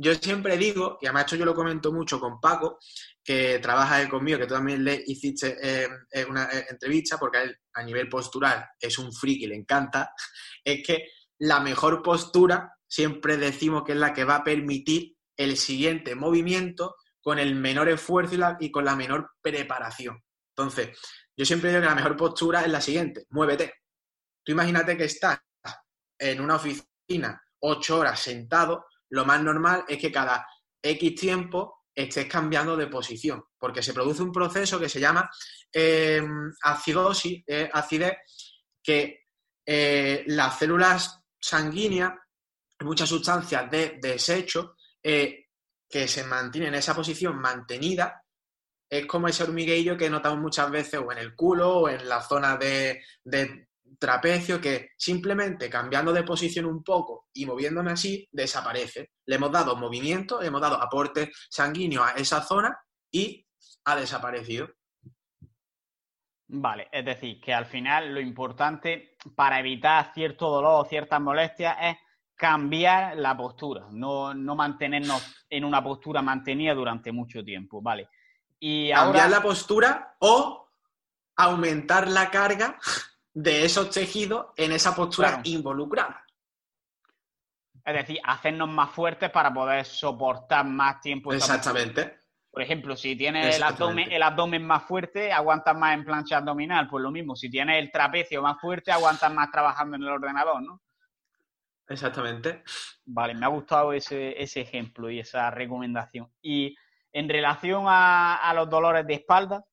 yo siempre digo, y además esto yo lo comento mucho con Paco, que trabaja conmigo, que tú también le hiciste eh, eh, una eh, entrevista, porque a él a nivel postural es un friki, le encanta, es que la mejor postura siempre decimos que es la que va a permitir el siguiente movimiento con el menor esfuerzo y, y con la menor preparación. Entonces, yo siempre digo que la mejor postura es la siguiente, muévete. Tú imagínate que estás en una oficina ocho horas sentado, lo más normal es que cada X tiempo estés cambiando de posición, porque se produce un proceso que se llama eh, acidosis, eh, acidez, que eh, las células sanguíneas, muchas sustancias de desecho, que se mantienen en esa posición mantenida, es como ese hormigueillo que notamos muchas veces o en el culo o en la zona de, de trapecio que simplemente cambiando de posición un poco y moviéndome así, desaparece. Le hemos dado movimiento, le hemos dado aporte sanguíneo a esa zona y ha desaparecido. Vale, es decir, que al final lo importante para evitar cierto dolor o ciertas molestias es cambiar la postura, no, mantenernos en una postura mantenida durante mucho tiempo, ¿vale? Y cambiar la postura o aumentar la carga de esos tejidos en esa postura involucrada. Es decir, hacernos más fuertes para poder soportar más tiempo. Exactamente. Por ejemplo, si tienes el abdomen, el abdomen más fuerte, aguantas más en plancha abdominal. Pues lo mismo, si tienes el trapecio más fuerte, aguantas más trabajando en el ordenador, ¿no? Exactamente. Vale, me ha gustado ese, ejemplo y esa recomendación. Y en relación a los dolores de espalda,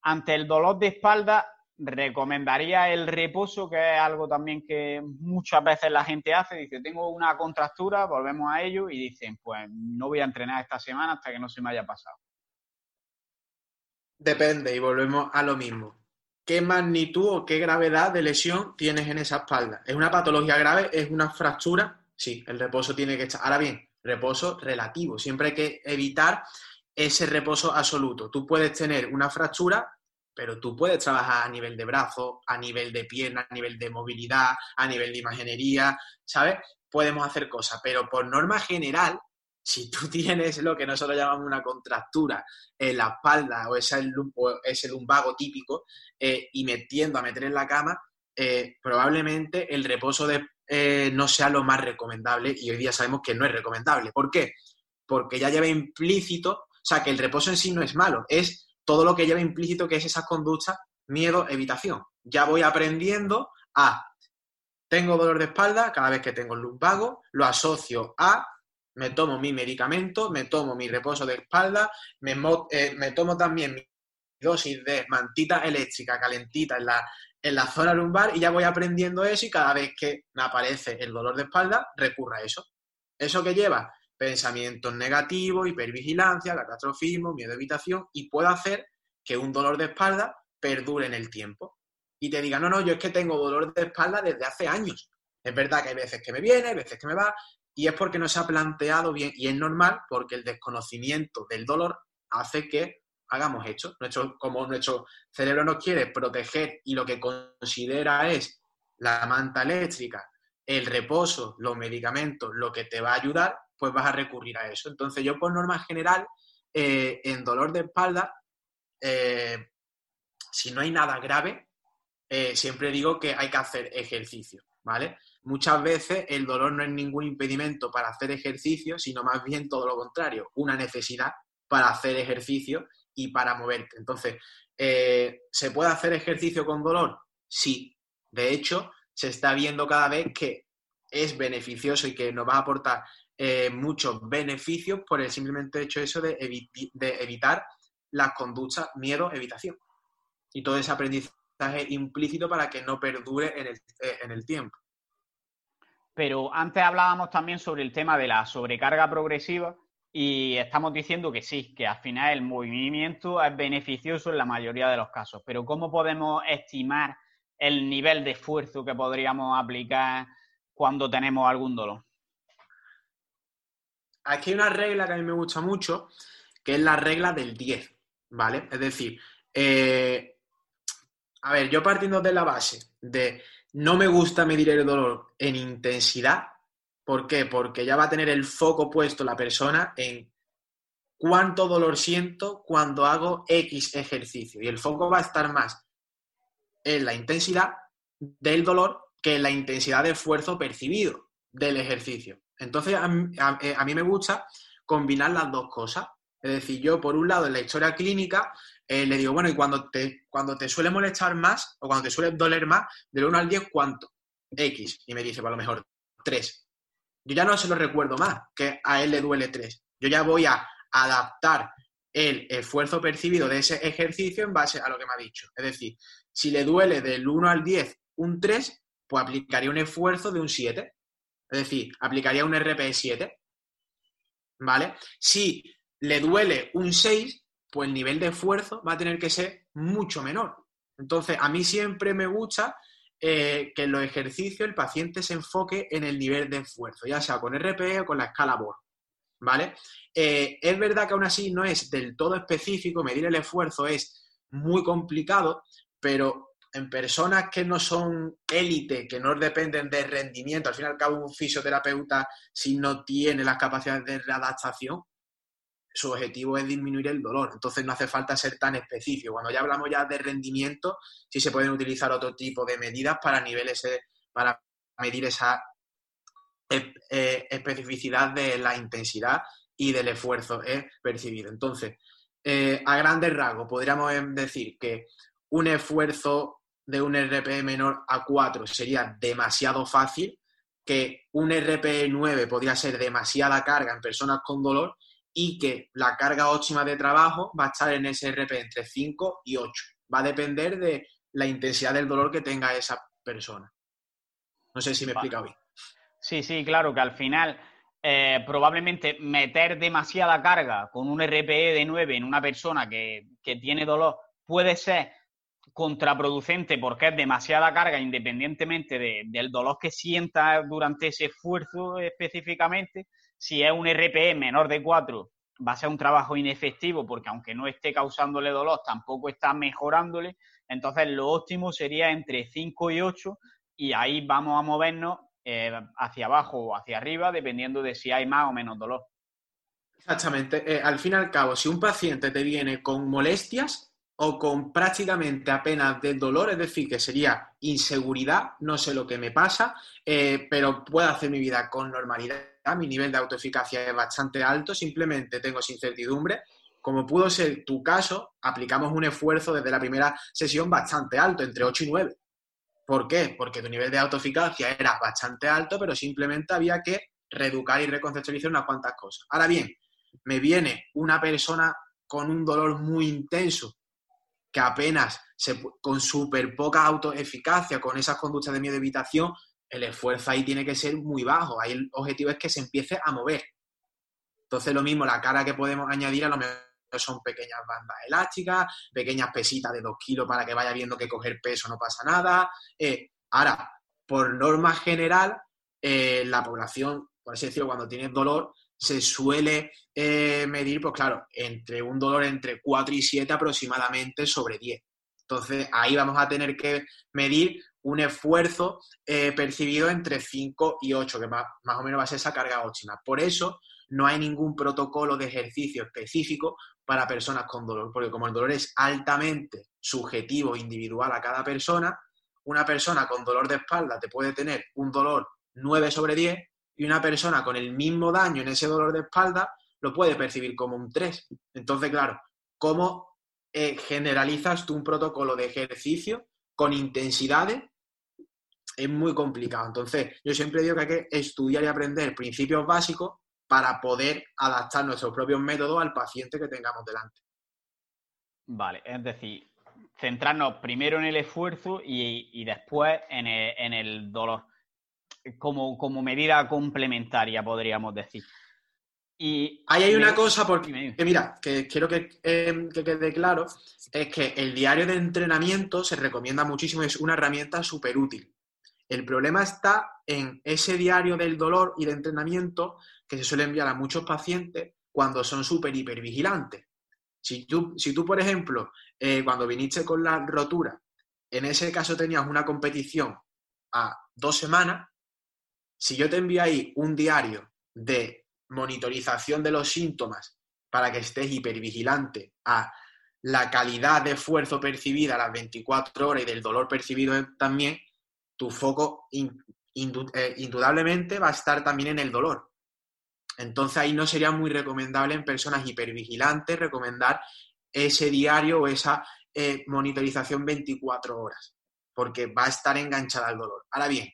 ante el dolor de espalda, recomendaría el reposo, que es algo también que muchas veces la gente hace. Dice, tengo una contractura, volvemos a ello y dicen, pues no voy a entrenar esta semana hasta que no se me haya pasado. Depende y volvemos a lo mismo. ¿Qué magnitud o qué gravedad de lesión tienes en esa espalda? ¿Es una patología grave? ¿Es una fractura? Sí, el reposo tiene que estar. Ahora bien, reposo relativo. Siempre hay que evitar ese reposo absoluto. Tú puedes tener una fractura pero tú puedes trabajar a nivel de brazo, a nivel de pierna, a nivel de movilidad, a nivel de imaginería, ¿sabes? Podemos hacer cosas, pero por norma general, si tú tienes lo que nosotros llamamos una contractura en la espalda o ese, ese lumbago típico eh, y metiendo a meter en la cama, eh, probablemente el reposo de, eh, no sea lo más recomendable y hoy día sabemos que no es recomendable. ¿Por qué? Porque ya lleva implícito, o sea, que el reposo en sí no es malo, es todo lo que lleva implícito que es esas conductas, miedo, evitación. Ya voy aprendiendo a, tengo dolor de espalda cada vez que tengo el lumbago, lo asocio a, me tomo mi medicamento, me tomo mi reposo de espalda, me, eh, me tomo también mi dosis de mantita eléctrica calentita en la, en la zona lumbar y ya voy aprendiendo eso y cada vez que me aparece el dolor de espalda, recurra a eso. ¿Eso que lleva? Pensamientos negativos, hipervigilancia, catastrofismo, miedo a evitación y puedo hacer que un dolor de espalda perdure en el tiempo. Y te diga, no, no, yo es que tengo dolor de espalda desde hace años. Es verdad que hay veces que me viene, hay veces que me va, y es porque no se ha planteado bien, y es normal porque el desconocimiento del dolor hace que hagamos esto. Nuestro, como nuestro cerebro nos quiere proteger y lo que considera es la manta eléctrica, el reposo, los medicamentos, lo que te va a ayudar, pues vas a recurrir a eso. Entonces yo por norma general eh, en dolor de espalda, eh, si no hay nada grave, eh, siempre digo que hay que hacer ejercicio, ¿vale? Muchas veces el dolor no es ningún impedimento para hacer ejercicio, sino más bien todo lo contrario, una necesidad para hacer ejercicio y para moverte. Entonces, ¿se puede hacer ejercicio con dolor? Sí. De hecho, se está viendo cada vez que es beneficioso y que nos va a aportar eh, muchos beneficios por el simplemente hecho eso de, evitar las conductas miedo, evitación. Y todo ese aprendizaje implícito para que no perdure en el, eh, en el tiempo. Pero antes hablábamos también sobre el tema de la sobrecarga progresiva y estamos diciendo que sí, que al final el movimiento es beneficioso en la mayoría de los casos. Pero ¿cómo podemos estimar el nivel de esfuerzo que podríamos aplicar cuando tenemos algún dolor? Aquí hay una regla que a mí me gusta mucho, que es la regla del 10, ¿vale? Es decir, eh, a ver, yo partiendo de la base de no me gusta medir el dolor en intensidad, ¿por qué? Porque ya va a tener el foco puesto la persona en cuánto dolor siento cuando hago X ejercicio. Y el foco va a estar más en la intensidad del dolor que en la intensidad de esfuerzo percibido del ejercicio. Entonces, a, mí me gusta combinar las dos cosas. Es decir, yo por un lado en la historia clínica eh, le digo, bueno, y cuando te, cuando te suele molestar más o cuando te suele doler más, del 1 al 10, ¿cuánto? X. Y me dice, por lo mejor, 3. Yo ya no se lo recuerdo más, que a él le duele 3. Yo ya voy a adaptar el esfuerzo percibido de ese ejercicio en base a lo que me ha dicho. Es decir, si le duele del 1 al 10 un 3, pues aplicaría un esfuerzo de un 7. Es decir, aplicaría un RPE 7. ¿Vale? Si le duele un 6, pues el nivel de esfuerzo va a tener que ser mucho menor. Entonces, a mí siempre me gusta eh, que en los ejercicios el paciente se enfoque en el nivel de esfuerzo, ya sea con RPE o con la escala BOR. ¿Vale? Eh, es verdad que aún así no es del todo específico, medir el esfuerzo es muy complicado, pero en personas que no son élite, que no dependen de rendimiento, al fin y al cabo un fisioterapeuta, si no tiene las capacidades de readaptación, su objetivo es disminuir el dolor. Entonces no hace falta ser tan específico. Cuando ya hablamos ya de rendimiento, sí se pueden utilizar otro tipo de medidas para niveles, para medir esa eh, especificidad de la intensidad y del esfuerzo percibido. Entonces, eh, a grandes rasgos, podríamos decir que un esfuerzo de un RPE menor a 4 sería demasiado fácil, que un RPE 9 podría ser demasiada carga en personas con dolor y que la carga óptima de trabajo va a estar en ese RPE entre 5 y 8. Va a depender de la intensidad del dolor que tenga esa persona. No sé si me he explicado bien. Sí, sí, claro, que al final eh, probablemente meter demasiada carga con un RPE de 9 en una persona que, que tiene dolor puede ser contraproducente porque es demasiada carga independientemente del dolor que sienta durante ese esfuerzo específicamente. Si es un RPE menor de 4, va a ser un trabajo inefectivo porque aunque no esté causándole dolor, tampoco está mejorándole. Entonces lo óptimo sería entre 5 y 8 y ahí vamos a movernos eh, hacia abajo o hacia arriba dependiendo de si hay más o menos dolor. Exactamente. Eh, al fin y al cabo, si un paciente te viene con molestias, o con prácticamente apenas de dolor, es decir, que sería inseguridad, no sé lo que me pasa, eh, pero puedo hacer mi vida con normalidad, mi nivel de autoeficacia es bastante alto, simplemente tengo incertidumbre. Como pudo ser tu caso, aplicamos un esfuerzo desde la primera sesión bastante alto, entre 8 y 9. ¿Por qué? Porque tu nivel de autoeficacia era bastante alto, pero simplemente había que reeducar y reconceptualizar unas cuantas cosas. Ahora bien, me viene una persona con un dolor muy intenso, que apenas se, con súper poca autoeficacia, con esas conductas de miedo de evitación, el esfuerzo ahí tiene que ser muy bajo. Ahí el objetivo es que se empiece a mover. Entonces, lo mismo, la cara que podemos añadir a lo mejor son pequeñas bandas elásticas, pequeñas pesitas de dos kilos para que vaya viendo que coger peso no pasa nada. Eh, ahora, por norma general, eh, la población, por así decirlo, cuando tiene dolor, se suele eh, medir, pues claro, entre un dolor entre 4 y 7 aproximadamente sobre 10. Entonces, ahí vamos a tener que medir un esfuerzo eh, percibido entre 5 y 8, que más, más o menos va a ser esa carga óptima. Por eso, no hay ningún protocolo de ejercicio específico para personas con dolor, porque como el dolor es altamente subjetivo, individual a cada persona, una persona con dolor de espalda te puede tener un dolor 9 sobre 10 y una persona con el mismo daño en ese dolor de espalda lo puede percibir como un 3. Entonces, claro, ¿cómo eh, generalizas tú un protocolo de ejercicio con intensidades? Es muy complicado. Entonces, yo siempre digo que hay que estudiar y aprender principios básicos para poder adaptar nuestros propios métodos al paciente que tengamos delante. Vale, es decir, centrarnos primero en el esfuerzo y, después en el, dolor, como, como, medida complementaria, podríamos decir. Y Ahí hay una cosa, porque que mira, que quiero que, em, que, quede claro, es que el diario de entrenamiento se recomienda muchísimo, es una herramienta súper útil. El problema está en ese diario del dolor y de entrenamiento que se suele enviar a muchos pacientes cuando son súper hipervigilantes. Si tú, si tú, por ejemplo, eh, cuando viniste con la rotura, en ese caso tenías una competición a dos semanas, si yo te envío ahí un diario de monitorización de los síntomas para que estés hipervigilante a la calidad de esfuerzo percibida a las 24 horas y del dolor percibido también, tu foco eh, indudablemente va a estar también en el dolor. Entonces ahí no sería muy recomendable en personas hipervigilantes recomendar ese diario o esa eh, monitorización 24 horas, porque va a estar enganchada al dolor. Ahora bien,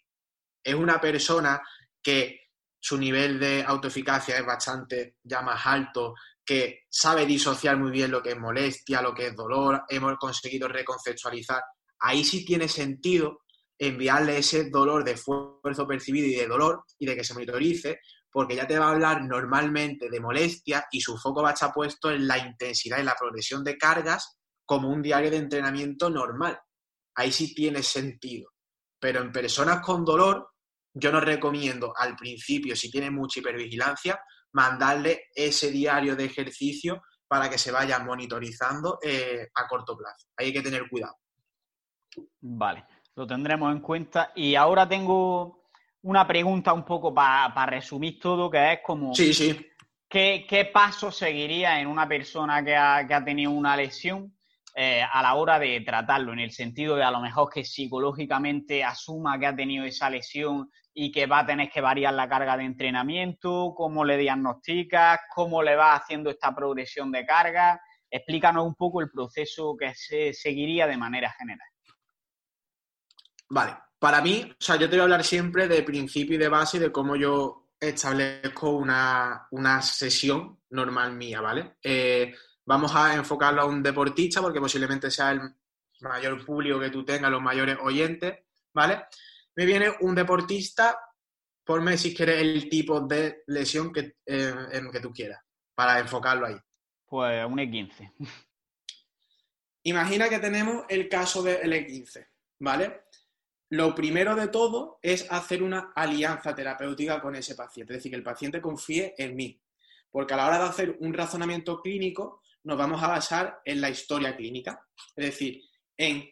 es una persona que su nivel de autoeficacia es bastante ya más alto, que sabe disociar muy bien lo que es molestia, lo que es dolor, hemos conseguido reconceptualizar. Ahí sí tiene sentido enviarle ese dolor de esfuerzo percibido y de dolor y de que se monitorice, porque ya te va a hablar normalmente de molestia y su foco va a estar puesto en la intensidad y la progresión de cargas como un diario de entrenamiento normal. Ahí sí tiene sentido. Pero en personas con dolor, yo no recomiendo al principio, si tiene mucha hipervigilancia, mandarle ese diario de ejercicio para que se vaya monitorizando eh, a corto plazo. Ahí hay que tener cuidado. Vale, lo tendremos en cuenta. Y ahora tengo una pregunta un poco para resumir todo, que es como... Sí, sí. ¿qué, ¿Qué paso seguiría en una persona que ha, que ha tenido una lesión eh, a la hora de tratarlo? En el sentido de a lo mejor que psicológicamente asuma que ha tenido esa lesión y que va a tener que variar la carga de entrenamiento, cómo le diagnosticas, cómo le va haciendo esta progresión de carga. Explícanos un poco el proceso que se seguiría de manera general. Vale, para mí, o sea, yo te voy a hablar siempre de principio y de base de cómo yo establezco una, sesión normal mía, ¿vale? Eh, vamos a enfocarlo a un deportista porque posiblemente sea el mayor público que tú tengas, los mayores oyentes, ¿vale? Me viene un deportista, ponme si quieres el tipo de lesión que, eh, en que tú quieras, para enfocarlo ahí. Pues un E15. Imagina que tenemos el caso del E15, ¿vale? Lo primero de todo es hacer una alianza terapéutica con ese paciente, es decir, que el paciente confíe en mí. Porque a la hora de hacer un razonamiento clínico, nos vamos a basar en la historia clínica. Es decir, en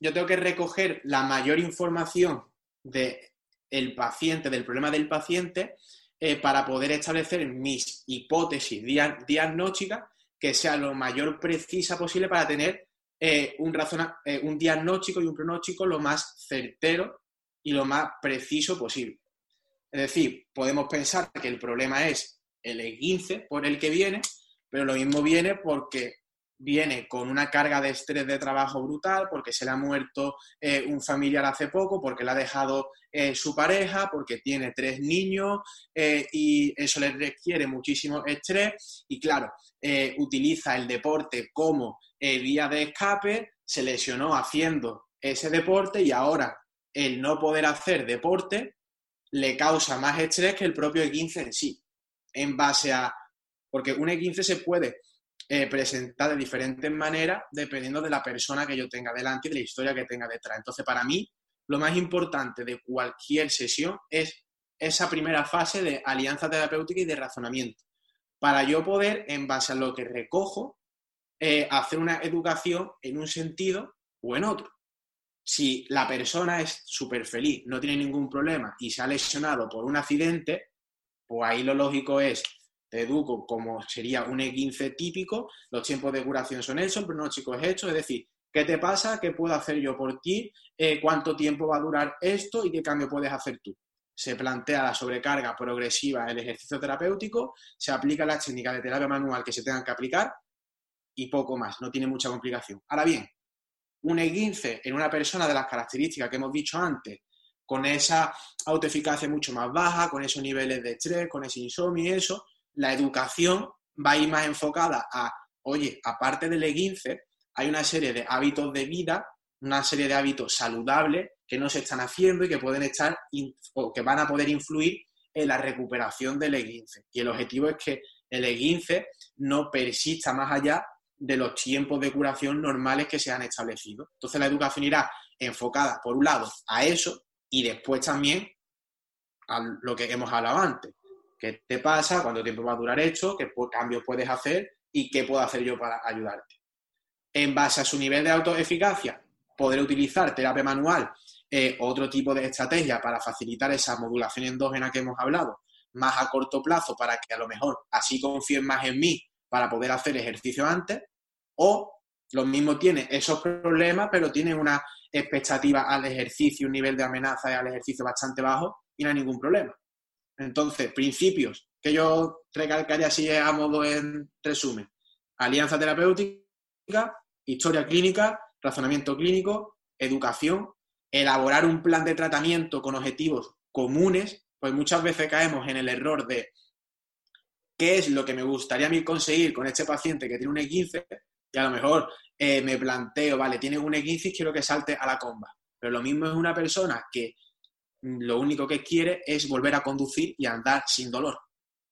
yo tengo que recoger la mayor información del paciente, del problema del paciente, eh, para poder establecer mis hipótesis diagnósticas que sea lo mayor precisa posible para tener eh, un, eh, un diagnóstico y un pronóstico lo más certero y lo más preciso posible. Es decir, podemos pensar que el problema es el E15 por el que viene, pero lo mismo viene porque viene con una carga de estrés de trabajo brutal, porque se le ha muerto eh, un familiar hace poco, porque le ha dejado su pareja, porque tiene tres niños y eso le requiere muchísimo estrés. Y claro, utiliza el deporte como día de escape, se lesionó haciendo ese deporte y ahora el no poder hacer deporte le causa más estrés que el propio E15 en sí, en base a... Porque un E15 se puede eh, presentar de diferentes maneras dependiendo de la persona que yo tenga delante y de la historia que tenga detrás. Entonces, para mí, lo más importante de cualquier sesión es esa primera fase de alianza terapéutica y de razonamiento. Para yo poder, en base a lo que recojo, eh, hacer una educación en un sentido o en otro. Si la persona es súper feliz, no tiene ningún problema y se ha lesionado por un accidente, pues ahí lo lógico es, educo como sería un E15 típico, los tiempos de curación son esos, pero no es hecho, es decir, ¿qué te pasa? ¿Qué puedo hacer yo por ti? Eh, ¿Cuánto tiempo va a durar esto y qué cambio puedes hacer tú? Se plantea la sobrecarga progresiva del ejercicio terapéutico, se aplica la técnica de terapia manual que se tengan que aplicar y poco más, no tiene mucha complicación. Ahora bien, un E15 en una persona de las características que hemos dicho antes, con esa autoeficacia mucho más baja, con esos niveles de estrés, con ese insomnio y eso, la educación va a ir más enfocada a, oye, aparte del E15, hay una serie de hábitos de vida, una serie de hábitos saludables que no se están haciendo y que pueden estar o que van a poder influir en la recuperación del E15. Y el objetivo es que el E15 no persista más allá de los tiempos de curación normales que se han establecido. Entonces la educación irá enfocada, por un lado, a eso y después también a lo que hemos hablado antes. ¿Qué te pasa? ¿Cuánto tiempo va a durar esto? ¿Qué cambios puedes hacer? ¿Y qué puedo hacer yo para ayudarte? En base a su nivel de autoeficacia, podré utilizar terapia manual eh, otro tipo de estrategia para facilitar esa modulación endógena que hemos hablado, más a corto plazo para que a lo mejor así confíen más en mí para poder hacer ejercicio antes, o lo mismo tiene esos problemas, pero tiene una expectativa al ejercicio, un nivel de amenaza al ejercicio bastante bajo y no hay ningún problema. Entonces, principios que yo recalcaría así a modo en resumen. Alianza terapéutica, historia clínica, razonamiento clínico, educación, elaborar un plan de tratamiento con objetivos comunes, pues muchas veces caemos en el error de qué es lo que me gustaría a mí conseguir con este paciente que tiene un E15 y a lo mejor eh, me planteo, vale, tiene un E15 y quiero que salte a la comba. Pero lo mismo es una persona que lo único que quiere es volver a conducir y andar sin dolor.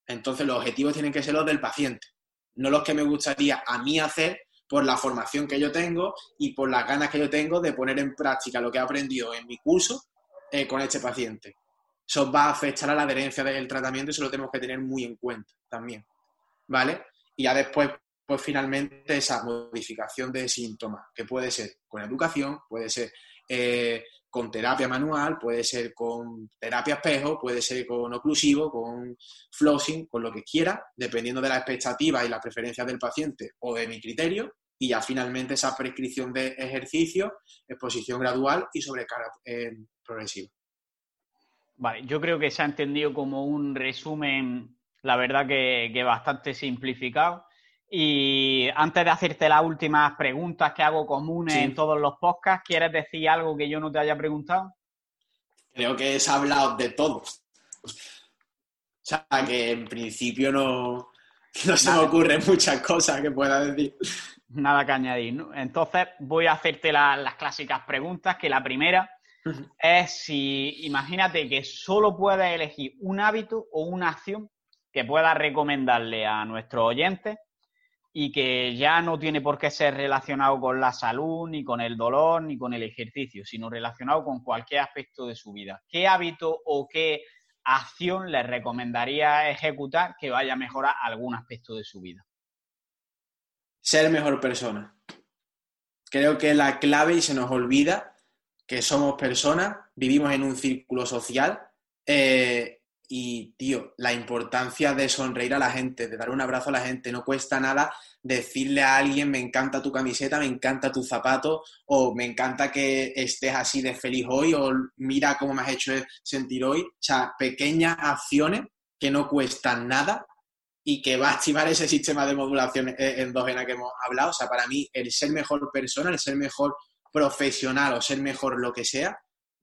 Entonces los objetivos tienen que ser los del paciente, no los que me gustaría a mí hacer por la formación que yo tengo y por las ganas que yo tengo de poner en práctica lo que he aprendido en mi curso eh, con este paciente eso va a afectar a la adherencia del tratamiento y eso lo tenemos que tener muy en cuenta también, ¿vale? Y ya después, pues finalmente esa modificación de síntomas, que puede ser con educación, puede ser eh, con terapia manual, puede ser con terapia espejo, puede ser con oclusivo, con flossing, con lo que quiera, dependiendo de la expectativa y las preferencias del paciente o de mi criterio, y ya finalmente esa prescripción de ejercicio, exposición gradual y sobrecarga eh, progresiva. Vale, yo creo que se ha entendido como un resumen, la verdad que, bastante simplificado. Y antes de hacerte las últimas preguntas que hago comunes en todos los podcasts, ¿quieres decir algo que yo no te haya preguntado? Creo que he hablado de todo. O sea, que en principio no, no se me ocurren muchas cosas que pueda decir. Nada que añadir. ¿no? Entonces voy a hacerte las clásicas preguntas, que la primera es si, imagínate que solo puedes elegir un hábito o una acción que puedas recomendarle a nuestros oyentes y que ya no tiene por qué ser relacionado con la salud, ni con el dolor, ni con el ejercicio, sino relacionado con cualquier aspecto de su vida. ¿Qué hábito o qué acción le recomendaría ejecutar que vaya a mejorar algún aspecto de su vida? Ser mejor persona. Creo que la clave y se nos olvida que somos personas, vivimos en un círculo social eh, y, tío, la importancia de sonreír a la gente, de dar un abrazo a la gente, no cuesta nada decirle a alguien, me encanta tu camiseta, me encanta tu zapato, o me encanta que estés así de feliz hoy, o mira cómo me has hecho sentir hoy. O sea, pequeñas acciones que no cuestan nada y que va a activar ese sistema de modulación eh, endógena que hemos hablado. O sea, para mí, el ser mejor persona, el ser mejor profesional o ser mejor lo que sea,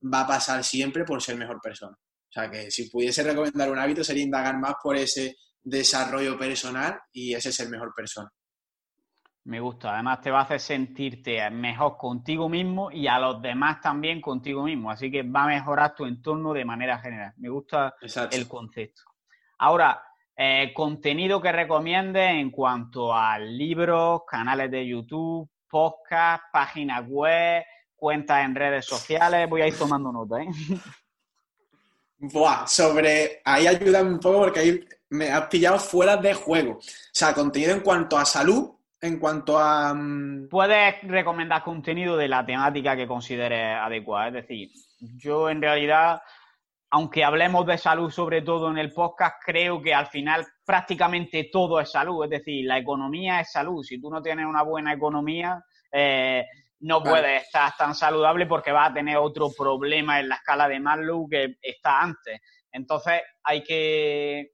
va a pasar siempre por ser mejor persona. O sea que si pudiese recomendar un hábito sería indagar más por ese desarrollo personal y ese ser mejor persona. Me gusta, además te va a hacer sentirte mejor contigo mismo y a los demás también contigo mismo, así que va a mejorar tu entorno de manera general. Me gusta el concepto. Ahora, eh, contenido que recomiende en cuanto a libros, canales de YouTube, podcast, páginas web, cuentas en redes sociales. Voy a ir tomando nota, ¿eh? Buah, sobre. Ahí ayúdame un poco porque ahí me has pillado fuera de juego. O sea, contenido en cuanto a salud, en cuanto a... Mm, Puedes recomendar contenido de la temática que consideres adecuada. Es decir, yo en realidad, aunque hablemos de salud sobre todo en el podcast, creo que al final prácticamente todo es salud. Es decir, la economía es salud. Si tú no tienes una buena economía, eh, no puedes estar tan saludable porque vas a tener otro problema en la escala de Maslow que está antes. Entonces hay que...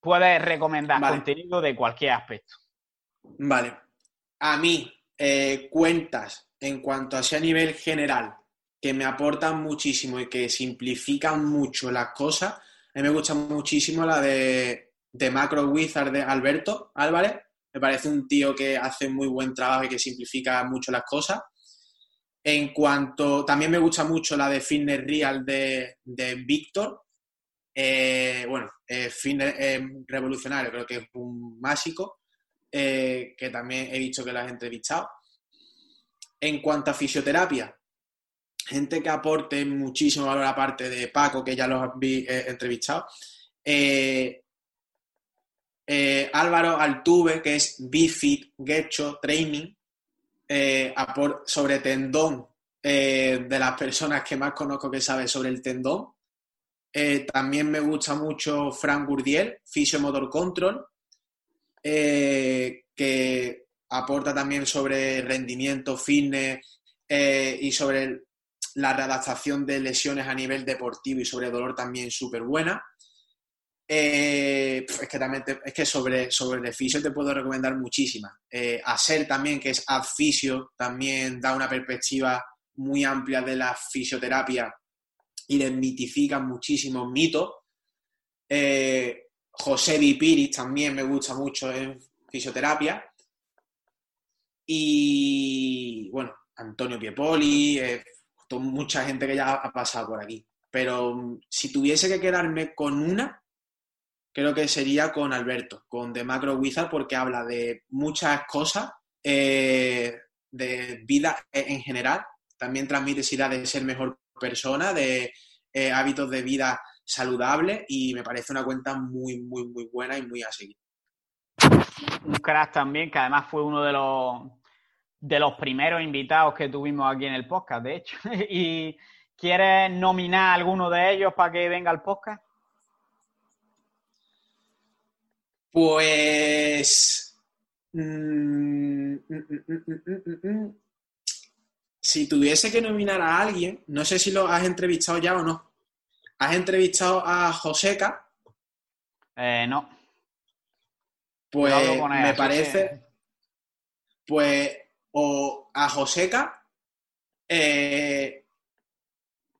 Puedes recomendar contenido de cualquier aspecto. Vale. A mí, eh, cuentas en cuanto a ese nivel general que me aportan muchísimo y que simplifican mucho las cosas. A mí me gusta muchísimo la de, de Macro Wizard de Alberto Álvarez. Me parece un tío que hace muy buen trabajo y que simplifica mucho las cosas. En cuanto, también me gusta mucho la de Fitness Real de, de Víctor. Eh, bueno, eh, Fitness Revolucionario creo que es un básico. Eh, que también he visto que lo has entrevistado. En cuanto a fisioterapia, gente que aporte muchísimo valor aparte de Paco, que ya los eh, entrevistado. Eh, Álvaro Altuve, que es Bifit, Gecho, Training, sobre tendón, de las personas que más conozco que sabe sobre el tendón. también me gusta mucho Frank Gurdiel, Fisio Motor Control, eh, que aporta también sobre rendimiento, fitness eh, y sobre la readaptación de lesiones a nivel deportivo y sobre dolor también súper buena. Eh, es que también es que sobre, sobre el fisio te puedo recomendar muchísimas. a ser también, que es Adfisio, también da una perspectiva muy amplia de la fisioterapia y desmitifica muchísimos mitos. José Vipiris también me gusta mucho en fisioterapia. Y bueno, Antonio Piepoli, eh, mucha gente que ya ha pasado por aquí. Pero mm, si tuviese que quedarme con una, creo que sería con Alberto, con The Macro Wizard, porque habla de muchas cosas, eh, de vida en general. También transmite esa idea de ser mejor persona, de eh, hábitos de vida saludable y me parece una cuenta muy, muy, muy buena y muy a seguir. Un crack también, que además fue uno de los, de los primeros invitados que tuvimos aquí en el podcast, de hecho. ¿Y quieres nominar a alguno de ellos para que venga al podcast? Pues... Mm, mm, mm, si tuviese que nominar a alguien, no sé si lo has entrevistado ya o no. ¿Has entrevistado a Joseca? Eh, no. Pues me parece. Pues, o a Joseca, eh,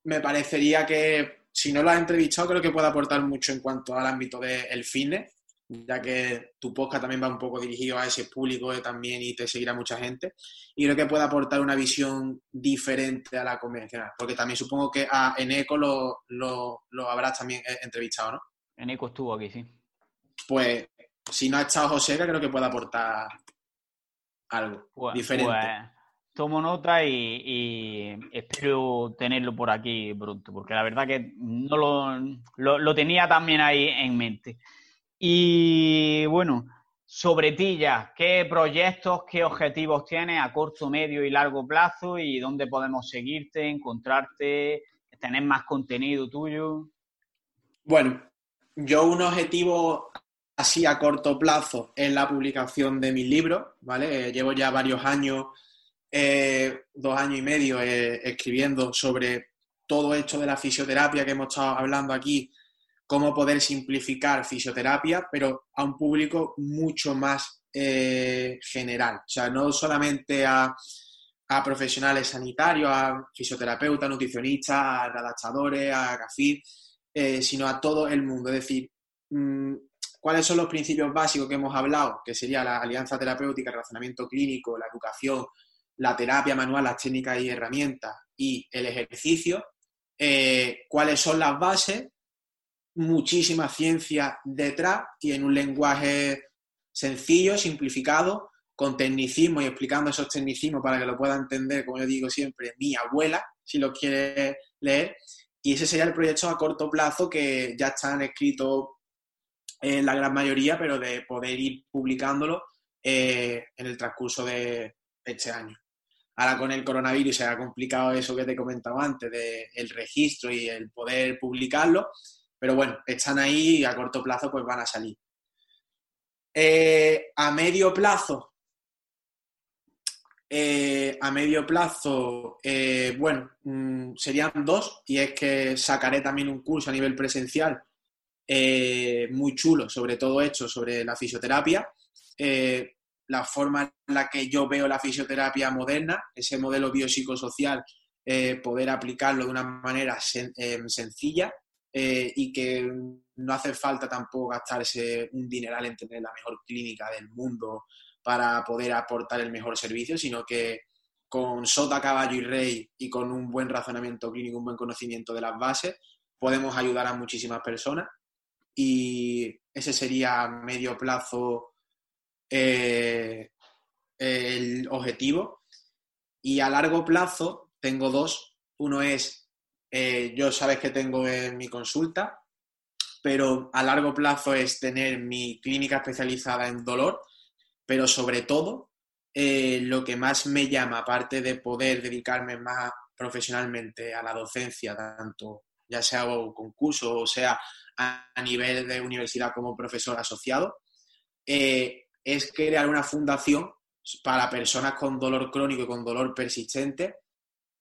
me parecería que si no lo has entrevistado, creo que puede aportar mucho en cuanto al ámbito del fitness, ya que tu podcast también va un poco dirigido a ese público también y te seguirá mucha gente. Y creo que puede aportar una visión diferente a la convencional, porque también supongo que a Eneco lo, lo, habrás también eh, entrevistado, ¿no? Eneco estuvo aquí, sí. Pues si no ha estado José, creo que puede aportar algo pues, diferente. Pues, tomo nota y, espero tenerlo por aquí pronto, porque la verdad que no lo, lo tenía también ahí en mente. Y bueno, sobre ti ya, ¿qué proyectos, qué objetivos tienes a corto, medio y largo plazo y dónde podemos seguirte, encontrarte, tener más contenido tuyo? Bueno, yo un objetivo así a corto plazo es la publicación de mis libros, ¿vale? Llevo ya varios años, eh, dos años y medio eh, escribiendo sobre todo esto de la fisioterapia que hemos estado hablando aquí cómo poder simplificar fisioterapia, pero a un público mucho más eh, general. O sea, no solamente a, profesionales sanitarios, a fisioterapeutas, nutricionistas, a adaptadores, a GAFID, eh, sino a todo el mundo. Es decir, mm, ¿cuáles son los principios básicos que hemos hablado? Que sería la alianza terapéutica, el razonamiento clínico, la educación, la terapia manual, las técnicas y herramientas y el ejercicio. Eh, ¿Cuáles son las bases? Muchísima ciencia detrás y en un lenguaje sencillo, simplificado, con tecnicismo y explicando esos tecnicismos para que lo pueda entender, como yo digo siempre, mi abuela, si lo quiere leer. Y ese sería el proyecto a corto plazo que ya están escritos en la gran mayoría, pero de poder ir publicándolo eh, en el transcurso de este año. Ahora con el coronavirus se ha complicado eso que te comentaba antes, del registro y el poder publicarlo, pero bueno, están ahí y a corto plazo pues van a salir. Eh, a medio plazo, eh, a medio plazo, eh, bueno, mm, serían dos, y es que sacaré también un curso a nivel presencial muy chulo sobre todo hecho sobre la fisioterapia la forma en la que yo veo la fisioterapia moderna, ese modelo biopsicosocial, poder aplicarlo de una manera sencilla eh, y que no hace falta tampoco gastarse un dineral en tener la mejor clínica del mundo para poder aportar el mejor servicio, sino que con sota, caballo y rey y con un buen razonamiento clínico, un buen conocimiento de las bases, podemos ayudar a muchísimas personas y ese sería a medio plazo eh, el objetivo. Y a largo plazo tengo dos. Uno es, eh, yo sabes que tengo en mi consulta, pero a largo plazo es tener mi clínica especializada en dolor, pero sobre todo eh, lo que más me llama, aparte de poder dedicarme más profesionalmente a la docencia, tanto ya sea concurso o sea a, nivel de universidad como profesor asociado, es crear una fundación para personas con dolor crónico y con dolor persistente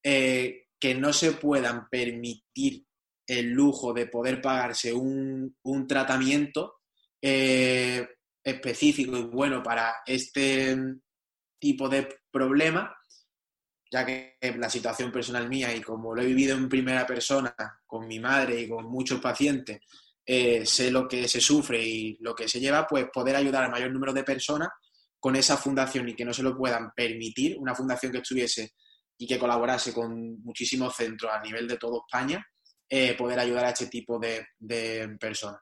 eh, que no se puedan permitir el lujo de poder pagarse un, tratamiento eh, específico y bueno para este tipo de problema, ya que la situación personal mía y como lo he vivido en primera persona con mi madre y con muchos pacientes, eh, sé lo que se sufre y lo que se lleva, pues poder ayudar al mayor número de personas con esa fundación y que no se lo puedan permitir, una fundación que estuviese y que colaborase con muchísimos centros a nivel de toda España, eh, poder ayudar a este tipo de, de personas.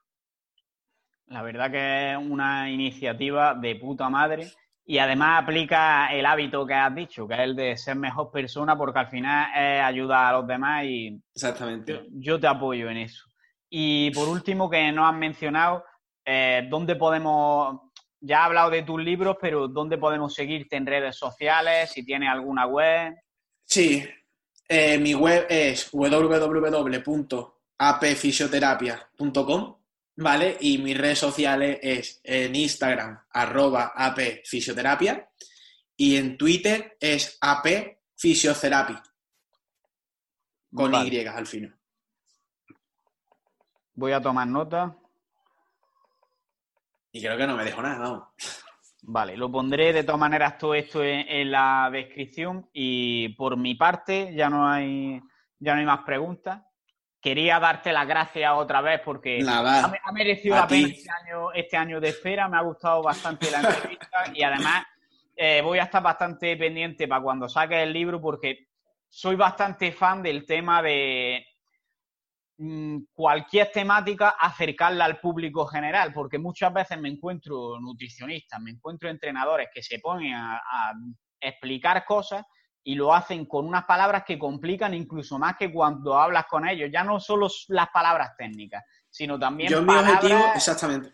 La verdad que es una iniciativa de puta madre y además aplica el hábito que has dicho, que es el de ser mejor persona, porque al final es ayudar a los demás y Exactamente. yo te apoyo en eso. Y por último, que no has mencionado, eh, ¿dónde podemos, ya has hablado de tus libros, pero ¿dónde podemos seguirte en redes sociales? Si tienes alguna web. Sí, eh, mi web es www.apfisioterapia.com, ¿vale? Y mis redes sociales es en Instagram, arroba apfisioterapia, y en Twitter es apfisioterapia, con Y al final. Voy a tomar nota. Y creo que no me dejo nada, ¿no? Vale, lo pondré de todas maneras todo esto en, la descripción y por mi parte ya no hay ya no hay más preguntas. Quería darte las gracias otra vez porque ha, merecido la pena este año, este año de espera, me ha gustado bastante la entrevista y además eh, voy a estar bastante pendiente para cuando saques el libro porque soy bastante fan del tema de cualquier temática acercarla al público general, porque muchas veces me encuentro nutricionistas, me encuentro entrenadores que se ponen a, explicar cosas y lo hacen con unas palabras que complican incluso más que cuando hablas con ellos. Ya no solo las palabras técnicas, sino también Yo palabras exactamente.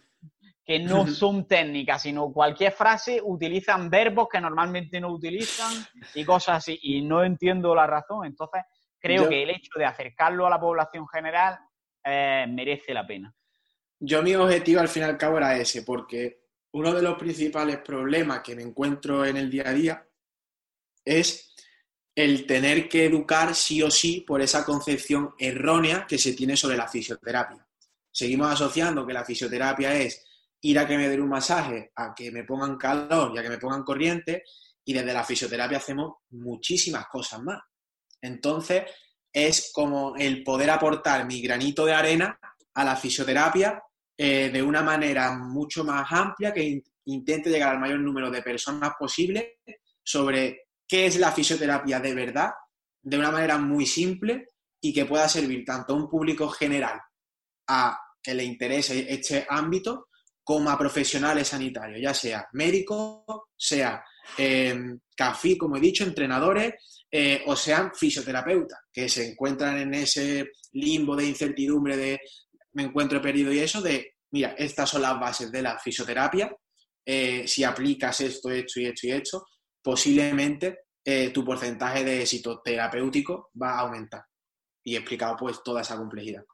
que no son técnicas, sino cualquier frase utilizan verbos que normalmente no utilizan y cosas así. Y no entiendo la razón. Entonces, creo que el hecho de acercarlo a la población general eh, merece la pena. Yo mi objetivo al fin y al cabo era ese, porque uno de los principales problemas que me encuentro en el día a día es el tener que educar sí o sí por esa concepción errónea que se tiene sobre la fisioterapia. Seguimos asociando que la fisioterapia es ir a que me den un masaje, a que me pongan calor y a que me pongan corriente, y desde la fisioterapia hacemos muchísimas cosas más. Entonces, es como el poder aportar mi granito de arena a la fisioterapia eh, de una manera mucho más amplia que intente llegar al mayor número de personas posible sobre qué es la fisioterapia de verdad, de una manera muy simple y que pueda servir tanto a un público general a que le interese este ámbito como a profesionales sanitarios, ya sea médicos, sea eh, café, como he dicho, entrenadores, eh, o sean fisioterapeutas, que se encuentran en ese limbo de incertidumbre de me encuentro perdido y eso, de, mira, estas son las bases de la fisioterapia eh, si aplicas esto, esto y esto y esto, posiblemente eh, tu porcentaje de éxito terapéutico va a aumentar. Y he explicado pues toda esa complejidad.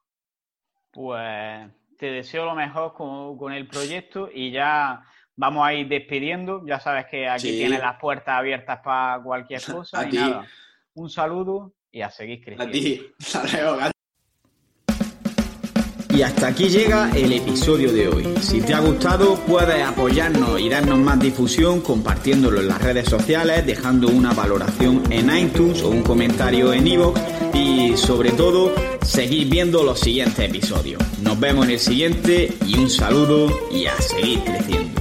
Pues te deseo lo mejor con, el proyecto y ya vamos a ir despidiendo. Ya sabes que aquí tienes las puertas abiertas para cualquier cosa. y nada, un saludo y a seguir creciendo. A ti. Y hasta aquí llega el episodio de hoy. Si te ha gustado, puedes apoyarnos y darnos más difusión compartiéndolo en las redes sociales, dejando una valoración en iTunes o un comentario en iVoox y sobre todo, seguir viendo los siguientes episodios. Nos vemos en el siguiente y un saludo y a seguir creciendo.